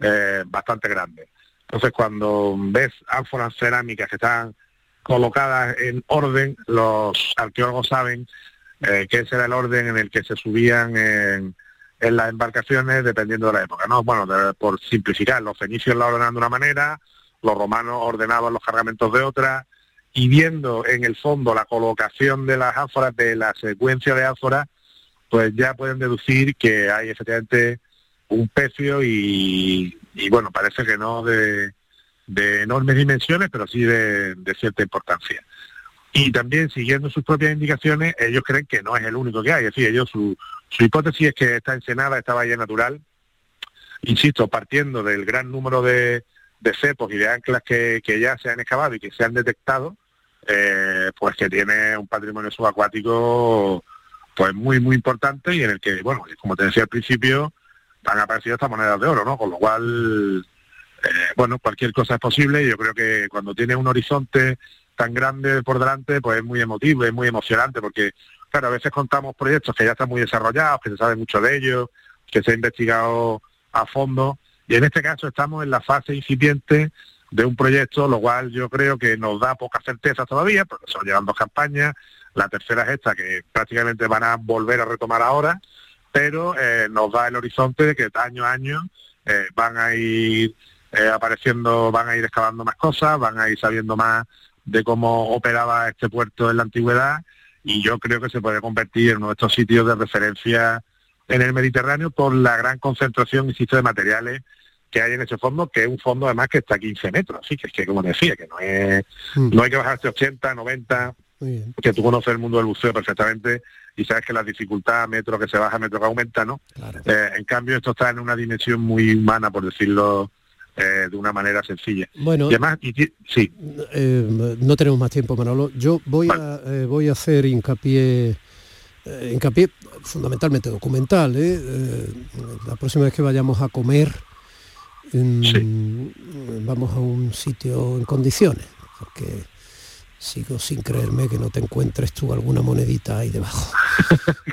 eh, bastante grande. Entonces, cuando ves ánforas cerámicas que están colocadas en orden, los arqueólogos saben eh, que ese era el orden en el que se subían en, las embarcaciones dependiendo de la época. ¿no? Bueno, por simplificar, los fenicios la ordenaban de una manera, los romanos ordenaban los cargamentos de otra, y viendo en el fondo la colocación de las ánforas, de la secuencia de ánforas, pues ya pueden deducir que hay efectivamente un pecio y, bueno, parece que no de, enormes dimensiones, pero sí de cierta importancia y también siguiendo sus propias indicaciones, ellos creen que no es el único que hay. Es decir, ellos su, hipótesis es que esta ensenada, esta bahía natural, insisto, partiendo del gran número de, cepos y de anclas que, ya se han excavado y que se han detectado, eh, pues que tiene un patrimonio subacuático pues muy, muy importante y en el que, bueno, como te decía al principio, han aparecido estas monedas de oro, ¿no? Con lo cual, eh, bueno, cualquier cosa es posible. Yo creo que cuando tiene un horizonte tan grande por delante, pues es muy emotivo, es muy emocionante, porque, claro, a veces contamos proyectos que ya están muy desarrollados, que se sabe mucho de ellos, que se ha investigado a fondo, y en este caso estamos en la fase incipiente de un proyecto, lo cual yo creo que nos da poca certeza todavía, porque se llevan dos campañas, la tercera es esta, que prácticamente van a volver a retomar ahora, pero eh, nos da el horizonte de que año a año eh, van a ir eh, apareciendo, van a ir excavando más cosas, van a ir sabiendo más de cómo operaba este puerto en la antigüedad y yo creo que se puede convertir en uno de estos sitios de referencia en el Mediterráneo por la gran concentración, insisto, de materiales que hay en ese fondo, que es un fondo además que está a 15 metros, así que es que como decía, que no es, mm. no hay que bajarse 80, 90, que tú conoces el mundo del buceo perfectamente y sabes que la dificultad metro que se baja, metro que aumenta, ¿no? Eh, en cambio esto está en una dimensión muy humana, por decirlo eh, de una manera sencilla. Bueno, y además, sí. Eh, no tenemos más tiempo, Manolo. Yo voy, a, eh, voy a hacer hincapié, hincapié fundamentalmente documental. la próxima vez que vayamos a comer, vamos a un sitio en condiciones, porque sigo sin creerme que no te encuentres tú alguna monedita ahí debajo.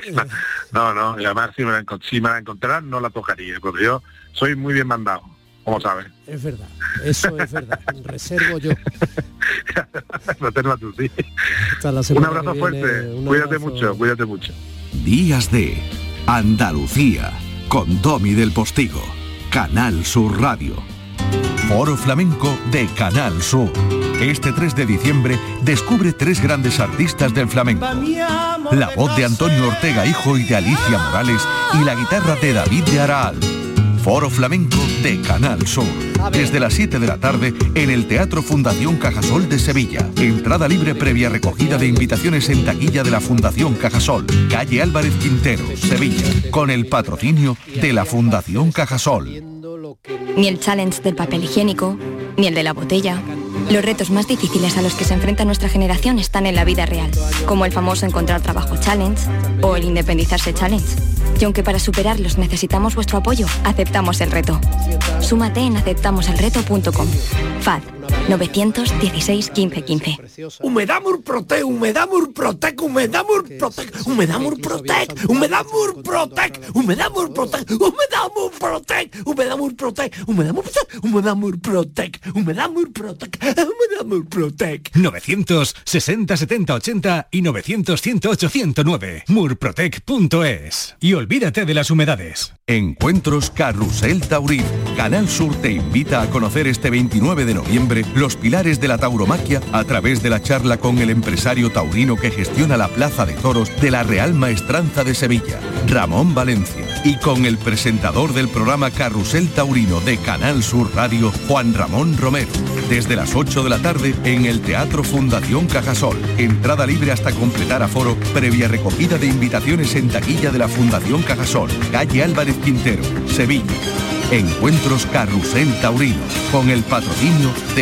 no, no, y además si me, la, si me la encontrarán no la tocaría, porque yo soy muy bien mandado como sabes. Es verdad, eso es verdad. Reservo yo. Reserva tú, sí. Un abrazo fuerte. cuídate mucho, cuídate mucho. Días de Andalucía con Domi del Postigo. Canal Sur Radio. Foro Flamenco de Canal Sur. Este 3 de diciembre descubre tres grandes artistas del flamenco. La voz de Antonio Ortega Hijo y de Alicia Morales y la guitarra de David de Araal. Foro Flamenco de Canal Sur. Desde las 7 de la tarde en el Teatro Fundación Cajasol de Sevilla. Entrada libre previa recogida de invitaciones en taquilla de la Fundación Cajasol. Calle Álvarez Quintero, Sevilla. Con el patrocinio de la Fundación Cajasol. Ni el challenge del papel higiénico, ni el de la botella. Los retos más difíciles a los que se enfrenta nuestra generación están en la vida real, como el famoso encontrar trabajo challenge o el independizarse challenge. Y aunque para superarlos necesitamos vuestro apoyo, aceptamos el reto. Súmate en aceptamoselreto.com. FAD 916 15 15. Humedamur Protec, Humedamur Protec, Humedamur Protec, Humedamur Protec, Humedamur Protec, Humedamur Protec, Humedamur Protec, Humedamur Protec, Humedamur Protec, Humedamur Protec, Humedamur Protec, Humedamur Protec. 960 70 80 y 900 108 109. murprotec.es. Y olvídate de las humedades. Encuentros Carrusel Taurín. Canal Sur te invita a conocer este 29 de noviembre los pilares de la tauromaquia a través de la charla con el empresario taurino que gestiona la Plaza de Toros de la Real Maestranza de Sevilla, Ramón Valencia, y con el presentador del programa Carrusel Taurino de Canal Sur Radio, Juan Ramón Romero, desde las 8 de la tarde en el Teatro Fundación Cajasol. Entrada libre hasta completar aforo, previa recogida de invitaciones en taquilla de la Fundación Cajasol, calle Álvarez Quintero, Sevilla. Encuentros Carrusel Taurino, con el patrocinio de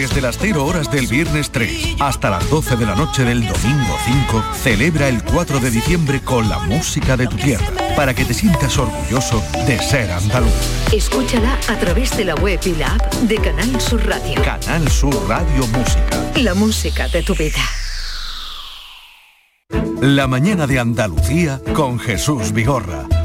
Desde las 0 horas del viernes 3 hasta las 12 de la noche del domingo 5, celebra el 4 de diciembre con la música de tu tierra, para que te sientas orgulloso de ser andaluz. Escúchala a través de la web y la app de Canal Sur Radio. Canal Sur Radio Música. La música de tu vida. La mañana de Andalucía con Jesús Vigorra.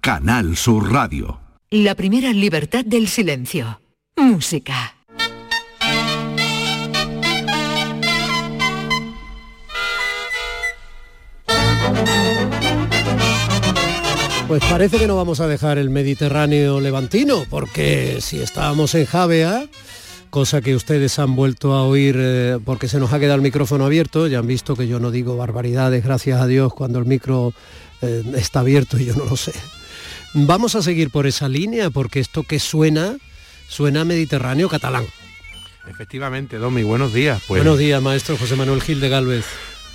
Canal Sur Radio. La primera libertad del silencio. Música. Pues parece que no vamos a dejar el Mediterráneo levantino, porque si estábamos en Javea, cosa que ustedes han vuelto a oír eh, porque se nos ha quedado el micrófono abierto, ya han visto que yo no digo barbaridades, gracias a Dios, cuando el micro eh, está abierto y yo no lo sé. Vamos a seguir por esa línea, porque esto que suena, suena Mediterráneo catalán. Efectivamente, Domi, buenos días. Pues, Buenos días, maestro José Manuel Gil de Galvez.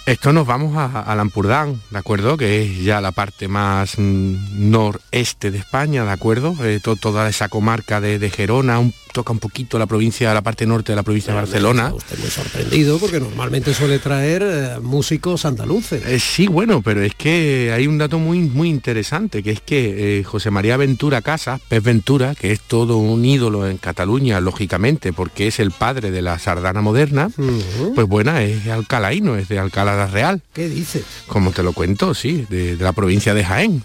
Esto nos vamos a, a Lampurdán, ¿de acuerdo? Que es ya la parte más mm, noreste de España, ¿de acuerdo? Eh, to- toda esa comarca de, de Gerona, un- toca un poquito la provincia, la parte norte de la provincia de Barcelona. Usted muy sorprendido porque normalmente suele traer eh, músicos andaluces. Eh, sí, bueno, pero es que hay un dato muy, muy interesante, que es que José María Ventura Casas, Pez Ventura, que es todo un ídolo en Cataluña, lógicamente, porque es el padre de la sardana moderna, pues bueno, es alcalaíno, es de Alcalá Real. ¿Qué dice? Como te lo cuento, sí, de, de la provincia de Jaén.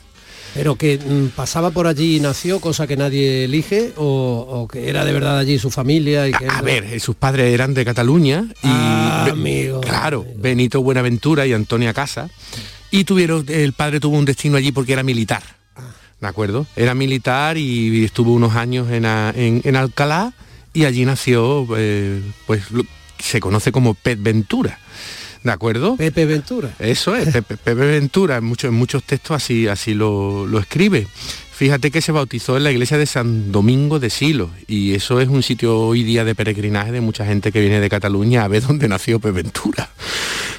Pero que mm, pasaba por allí y nació, cosa que nadie elige, o, o que era de verdad allí su familia y que A ver, eh, sus padres eran de Cataluña y Ah, amigo, claro, Benito Buenaventura y Antonia Casa y tuvieron el padre tuvo un destino allí porque era militar. ¿De acuerdo? Era militar y estuvo unos años en, a- en- en Alcalá y allí nació, eh, pues lo- se conoce como Pet Ventura. ¿De acuerdo? Pepe Ventura. Eso es, Pepe, Ventura, en muchos, en muchos textos así, así lo, lo escribe. Fíjate que se bautizó en la iglesia de San Domingo de Silo y eso es un sitio hoy día de peregrinaje de mucha gente que viene de Cataluña a ver dónde nació Peventura.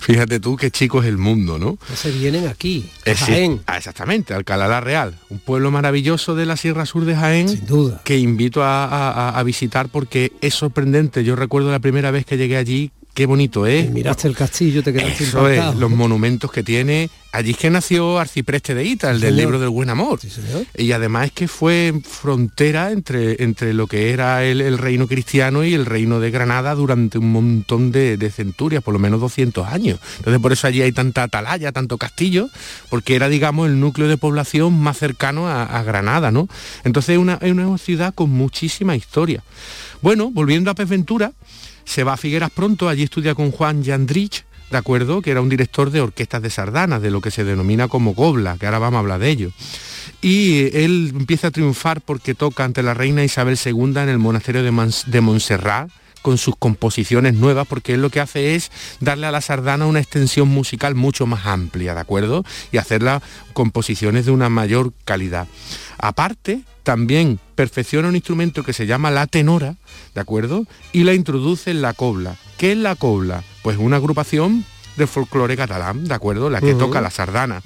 Fíjate tú qué chico es el mundo, ¿no? se vienen aquí, a Jaén. Ah, exactamente, Alcalá la Real, un pueblo maravilloso de la Sierra Sur de Jaén, Sin duda. que invito a visitar porque es sorprendente. Yo recuerdo la primera vez que llegué allí qué bonito es. miraste el castillo, te quedaste Eso es, los monumentos que tiene. Allí es que nació Arcipreste de Ita, el del libro del buen amor. y además es que fue frontera entre, entre lo que era el, reino cristiano y el reino de Granada durante un montón de, centurias, por lo menos 200 años. Entonces por eso allí hay tanta atalaya, tanto castillo, porque era, digamos, el núcleo de población más cercano a, Granada, ¿no? Entonces es una, es una ciudad con muchísima historia. Bueno, volviendo a Pez Ventura, se va a Figueras pronto, allí estudia con Juan Jandrich, ¿de acuerdo? Que era un director de orquestas de sardanas, de lo que se denomina como gobla, que ahora vamos a hablar de ello. Y él empieza a triunfar porque toca ante la reina Isabel II en el monasterio de, de Montserrat, con sus composiciones nuevas, porque él lo que hace es darle a la sardana una extensión musical mucho más amplia, ¿de acuerdo? Y hacerla composiciones de una mayor calidad. Aparte, también perfecciona un instrumento que se llama la tenora, ¿de acuerdo? Y la introduce en la cobla. ¿Qué es la cobla? Pues una agrupación de folclore catalán, ¿de acuerdo? La que toca la sardana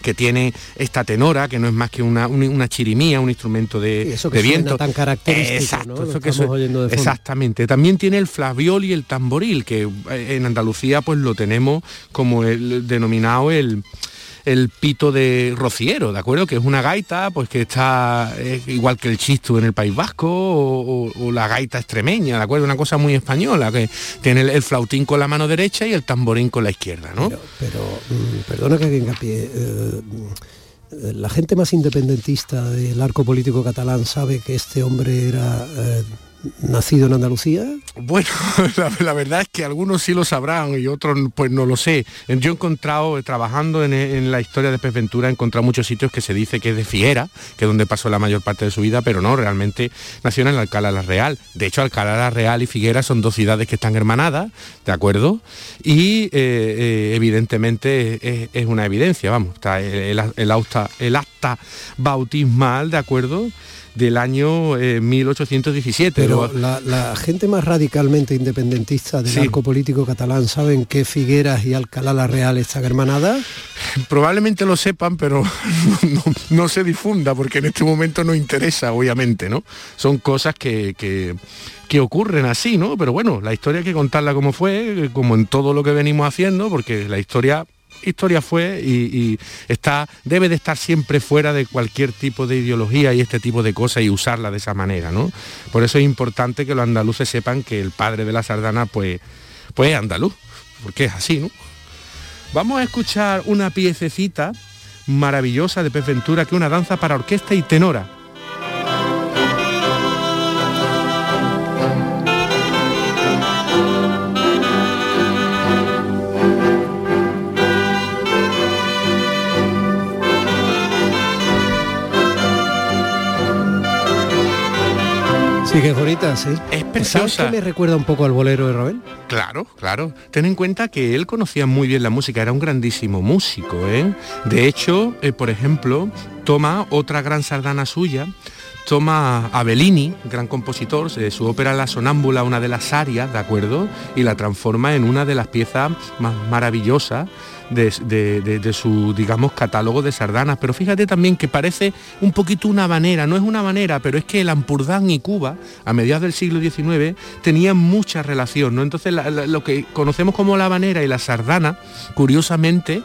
que tiene esta tenora, que no es más que una, una chirimía, un instrumento de, eso que viento. tan característico, exactamente. También tiene el flaviol y el tamboril, que eh, en Andalucía pues lo tenemos como el denominado el el pito de rociero, ¿de acuerdo? Que es una gaita, pues que está igual que el chistu en el País Vasco o, la gaita extremeña, ¿de acuerdo? Una cosa muy española, que tiene el, flautín con la mano derecha y el tamborín con la izquierda, ¿no? Pero, mm, perdona que haga pie eh, la gente más independentista del arco político catalán sabe que este hombre era... Eh, nacido en Andalucía? Bueno, la, verdad es que algunos sí lo sabrán y otros pues no lo sé. Yo he encontrado, trabajando en, la historia de Pez Ventura, he encontrado muchos sitios que se dice que es de Fiera, que es donde pasó la mayor parte de su vida, pero no, realmente nació en Alcalá la Real. De hecho, Alcalá la Real y Figuera son dos ciudades que están hermanadas, ¿de acuerdo? Y eh, eh, evidentemente es, una evidencia, vamos, está el, el acta bautismal, ¿de acuerdo? Del año 1817. Eh, Pero la, gente más radicalmente independentista del arco político catalán saben que Figueras y Alcalá la Real están hermanadas. Probablemente lo sepan, pero no, se difunda porque en este momento no interesa, obviamente, ¿no? Son cosas que, que que ocurren así, ¿no? Pero bueno, la historia hay que contarla como fue, como en todo lo que venimos haciendo, porque la historia historia fue y, está, debe de estar siempre fuera de cualquier tipo de ideología y este tipo de cosas y usarla de esa manera, ¿no? Por eso es importante que los andaluces sepan que el padre de la sardana pues, pues es andaluz, porque es así, ¿no? Vamos a escuchar una piececita maravillosa de Pez Ventura, que es una danza para orquesta y tenora Sí, que es bonita, sí. Es preciosa. ¿Sabes me recuerda un poco al bolero de Ravel? Claro, claro. Ten en cuenta que él conocía muy bien la música, era un grandísimo músico, ¿eh? De hecho, eh, por ejemplo, toma otra gran sardana suya, toma a Bellini, gran compositor, de su ópera La Sonámbula, una de las arias, ¿de acuerdo? Y la transforma en una de las piezas más maravillosas de, su, digamos, catálogo de sardanas. Pero fíjate también que parece un poquito una manera, no es una manera, pero es que el Ampurdán y Cuba, a mediados del siglo XIX, tenían mucha relación, ¿no? Entonces lo que conocemos como la habanera y la sardana, curiosamente,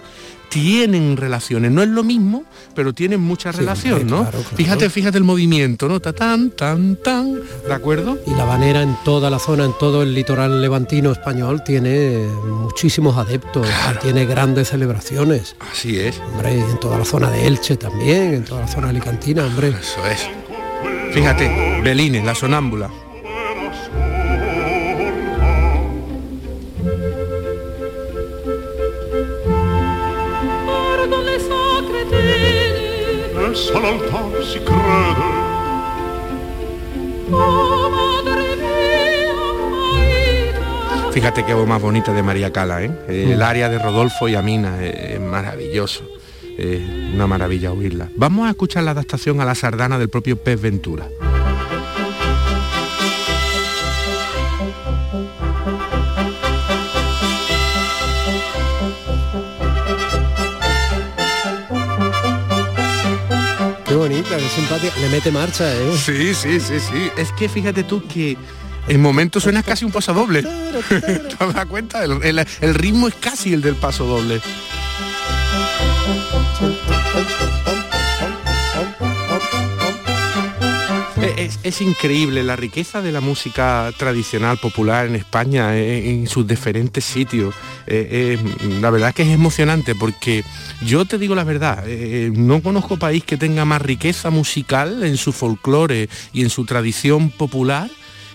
tienen relaciones. No es lo mismo, pero tienen mucha relación, ¿no? Fíjate, fíjate el movimiento, ¿no? tan, tan, tan, ¿de acuerdo? Y la banera en toda la zona, en todo el litoral levantino español, tiene muchísimos adeptos, tiene grandes celebraciones. Así es. Hombre, en toda la zona de Elche también, en toda la zona alicantina, hombre. Eso es. Fíjate, Belines, la sonámbula. Si crede. Oh. Fíjate qué voz más bonita de María Cala, ¿eh? El mm. área de Rodolfo y Amina, es maravilloso. una maravilla oírla. Vamos a escuchar la adaptación a la sardana del propio Pez Ventura. Bonita, simpática. Le mete marcha, ¿eh? Sí, sí, sí, sí. Es que fíjate tú que en momentos suena casi un paso doble. ¿Te das cuenta? el ritmo es casi el del paso doble. Es, increíble la riqueza de la música tradicional popular en España, eh, en, sus diferentes sitios. Eh, eh, la verdad que es emocionante porque yo te digo la verdad, no conozco país que tenga más riqueza musical en su folclore y en su tradición popular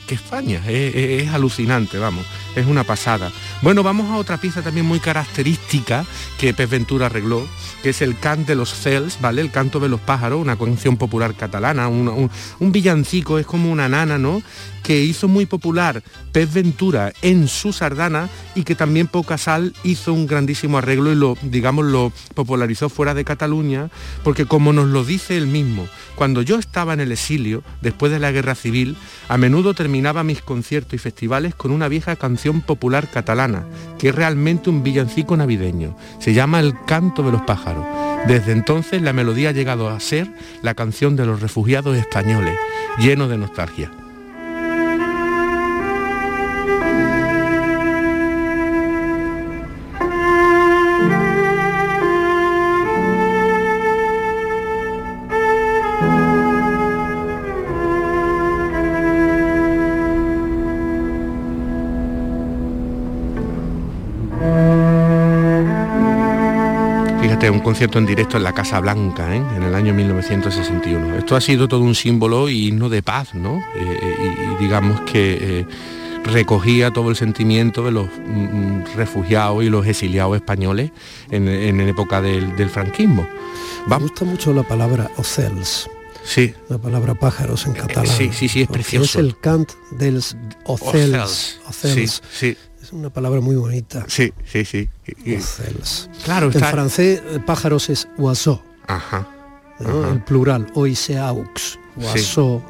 que España. Es, alucinante, vamos, es una pasada. Bueno, vamos a otra pieza también muy característica que Pez Ventura arregló, que es el cant de los cels, ¿vale? El canto de los pájaros, una canción popular catalana, un, un villancico, es como una nana, ¿no? Que hizo muy popular Pez Ventura en su sardana y que también Pocasal hizo un grandísimo arreglo y lo, digamos, lo popularizó fuera de Cataluña, porque como nos lo dice él mismo, cuando yo estaba en el exilio, después de la guerra civil, a menudo terminaba mis conciertos y festivales con una vieja canción popular catalana, que es realmente un villancico navideño. Se llama El canto de los pájaros. Desde entonces la melodía ha llegado a ser la canción de los refugiados españoles, lleno de nostalgia. Un concierto en directo en la Casa Blanca ¿eh? en el año 1961. Esto ha sido todo un símbolo y himno de paz, ¿no? Eh, eh, y, digamos que recogía todo el sentimiento de los mm, mm, refugiados y los exiliados españoles en, época del, franquismo. Me gusta mucho la palabra ocels. Sí. La palabra pájaros en catalán. Sí, sí, sí, es precioso. Es el cant dels ocels. ocels. Sí, sí. Es una palabra muy bonita. Sí, sí, sí. Claro, en francés eh, pájaros es oiseau. Ajá. El plural, oiseaux, oiseau,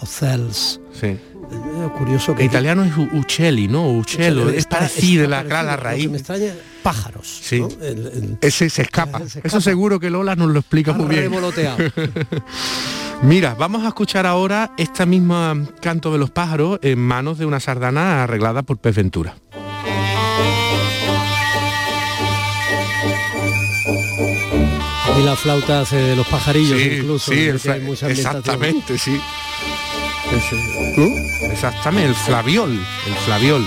ocels. Sí. curioso que en italiano es uccelli, ¿no? Uccello, es, parecido, la, la raíz. me extraña pájaros. Sí. Ese se escapa. Eso seguro que Lola nos lo explica muy bien. Mira, vamos a escuchar ahora esta misma canto de los pájaros en manos de una sardana arreglada por Pez Ventura. Y la flauta hace de los pajarillos incluso. Sí, exactamente, sí. Exactamente, el flaviol, el flaviol.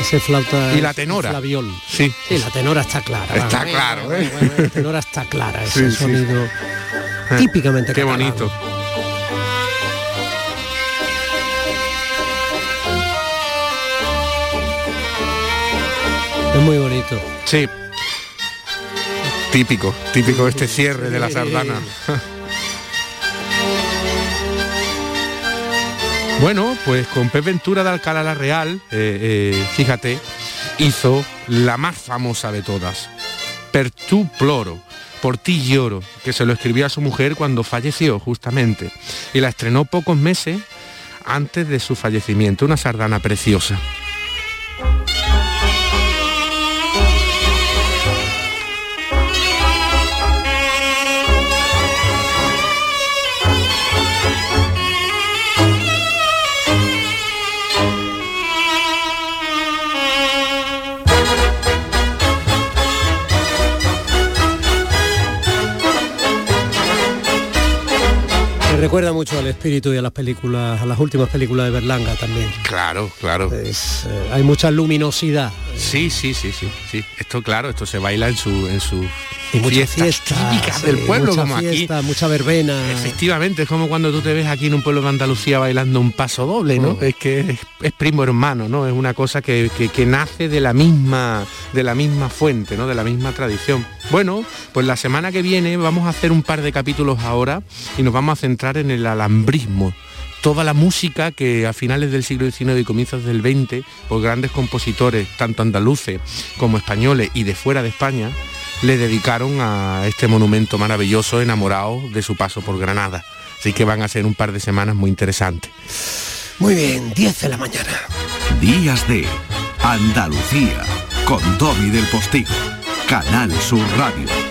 Ese flauta y la tenora. Flaviol. Sí. Sí, la tenora está clara. Está claro, ¿eh? la tenora está clara, ese sonido eh, típicamente Qué bonito. Es muy bonito. Sí. Típico, típico este cierre de la sardana. bueno, pues con Pep Ventura de Alcalá la Real, eh, eh, fíjate, hizo la más famosa de todas, Per tu ploro, por ti lloro, que se lo escribió a su mujer cuando falleció justamente, y la estrenó pocos meses antes de su fallecimiento, una sardana preciosa. Recuerda mucho al espíritu y a las películas, a las últimas películas de Berlanga también. Claro, claro. Eh, hay mucha luminosidad. Sí, sí, sí, sí, sí. Esto claro, esto se baila en su en sus y muchas fiestas, típicas del pueblo mucha como fiesta, aquí. mucha verbena. Efectivamente, es como cuando tú te ves aquí en un pueblo de Andalucía bailando un paso doble, ¿no? Mm. Es que es, es primo hermano, ¿no? Es una cosa que, que- que nace de la misma de la misma fuente, ¿no? De la misma tradición. Bueno, pues la semana que viene vamos a hacer un par de capítulos ahora y nos vamos a centrar en el alambrismo. Toda la música que a finales del siglo XIX y comienzos del XX, por grandes compositores, tanto andaluces como españoles y de fuera de España, le dedicaron a este monumento maravilloso enamorado de su paso por Granada. Así que van a ser un par de semanas muy interesantes. Muy bien, 10 de la mañana. Días de Andalucía con Domi del Postigo, Canal Sur Radio.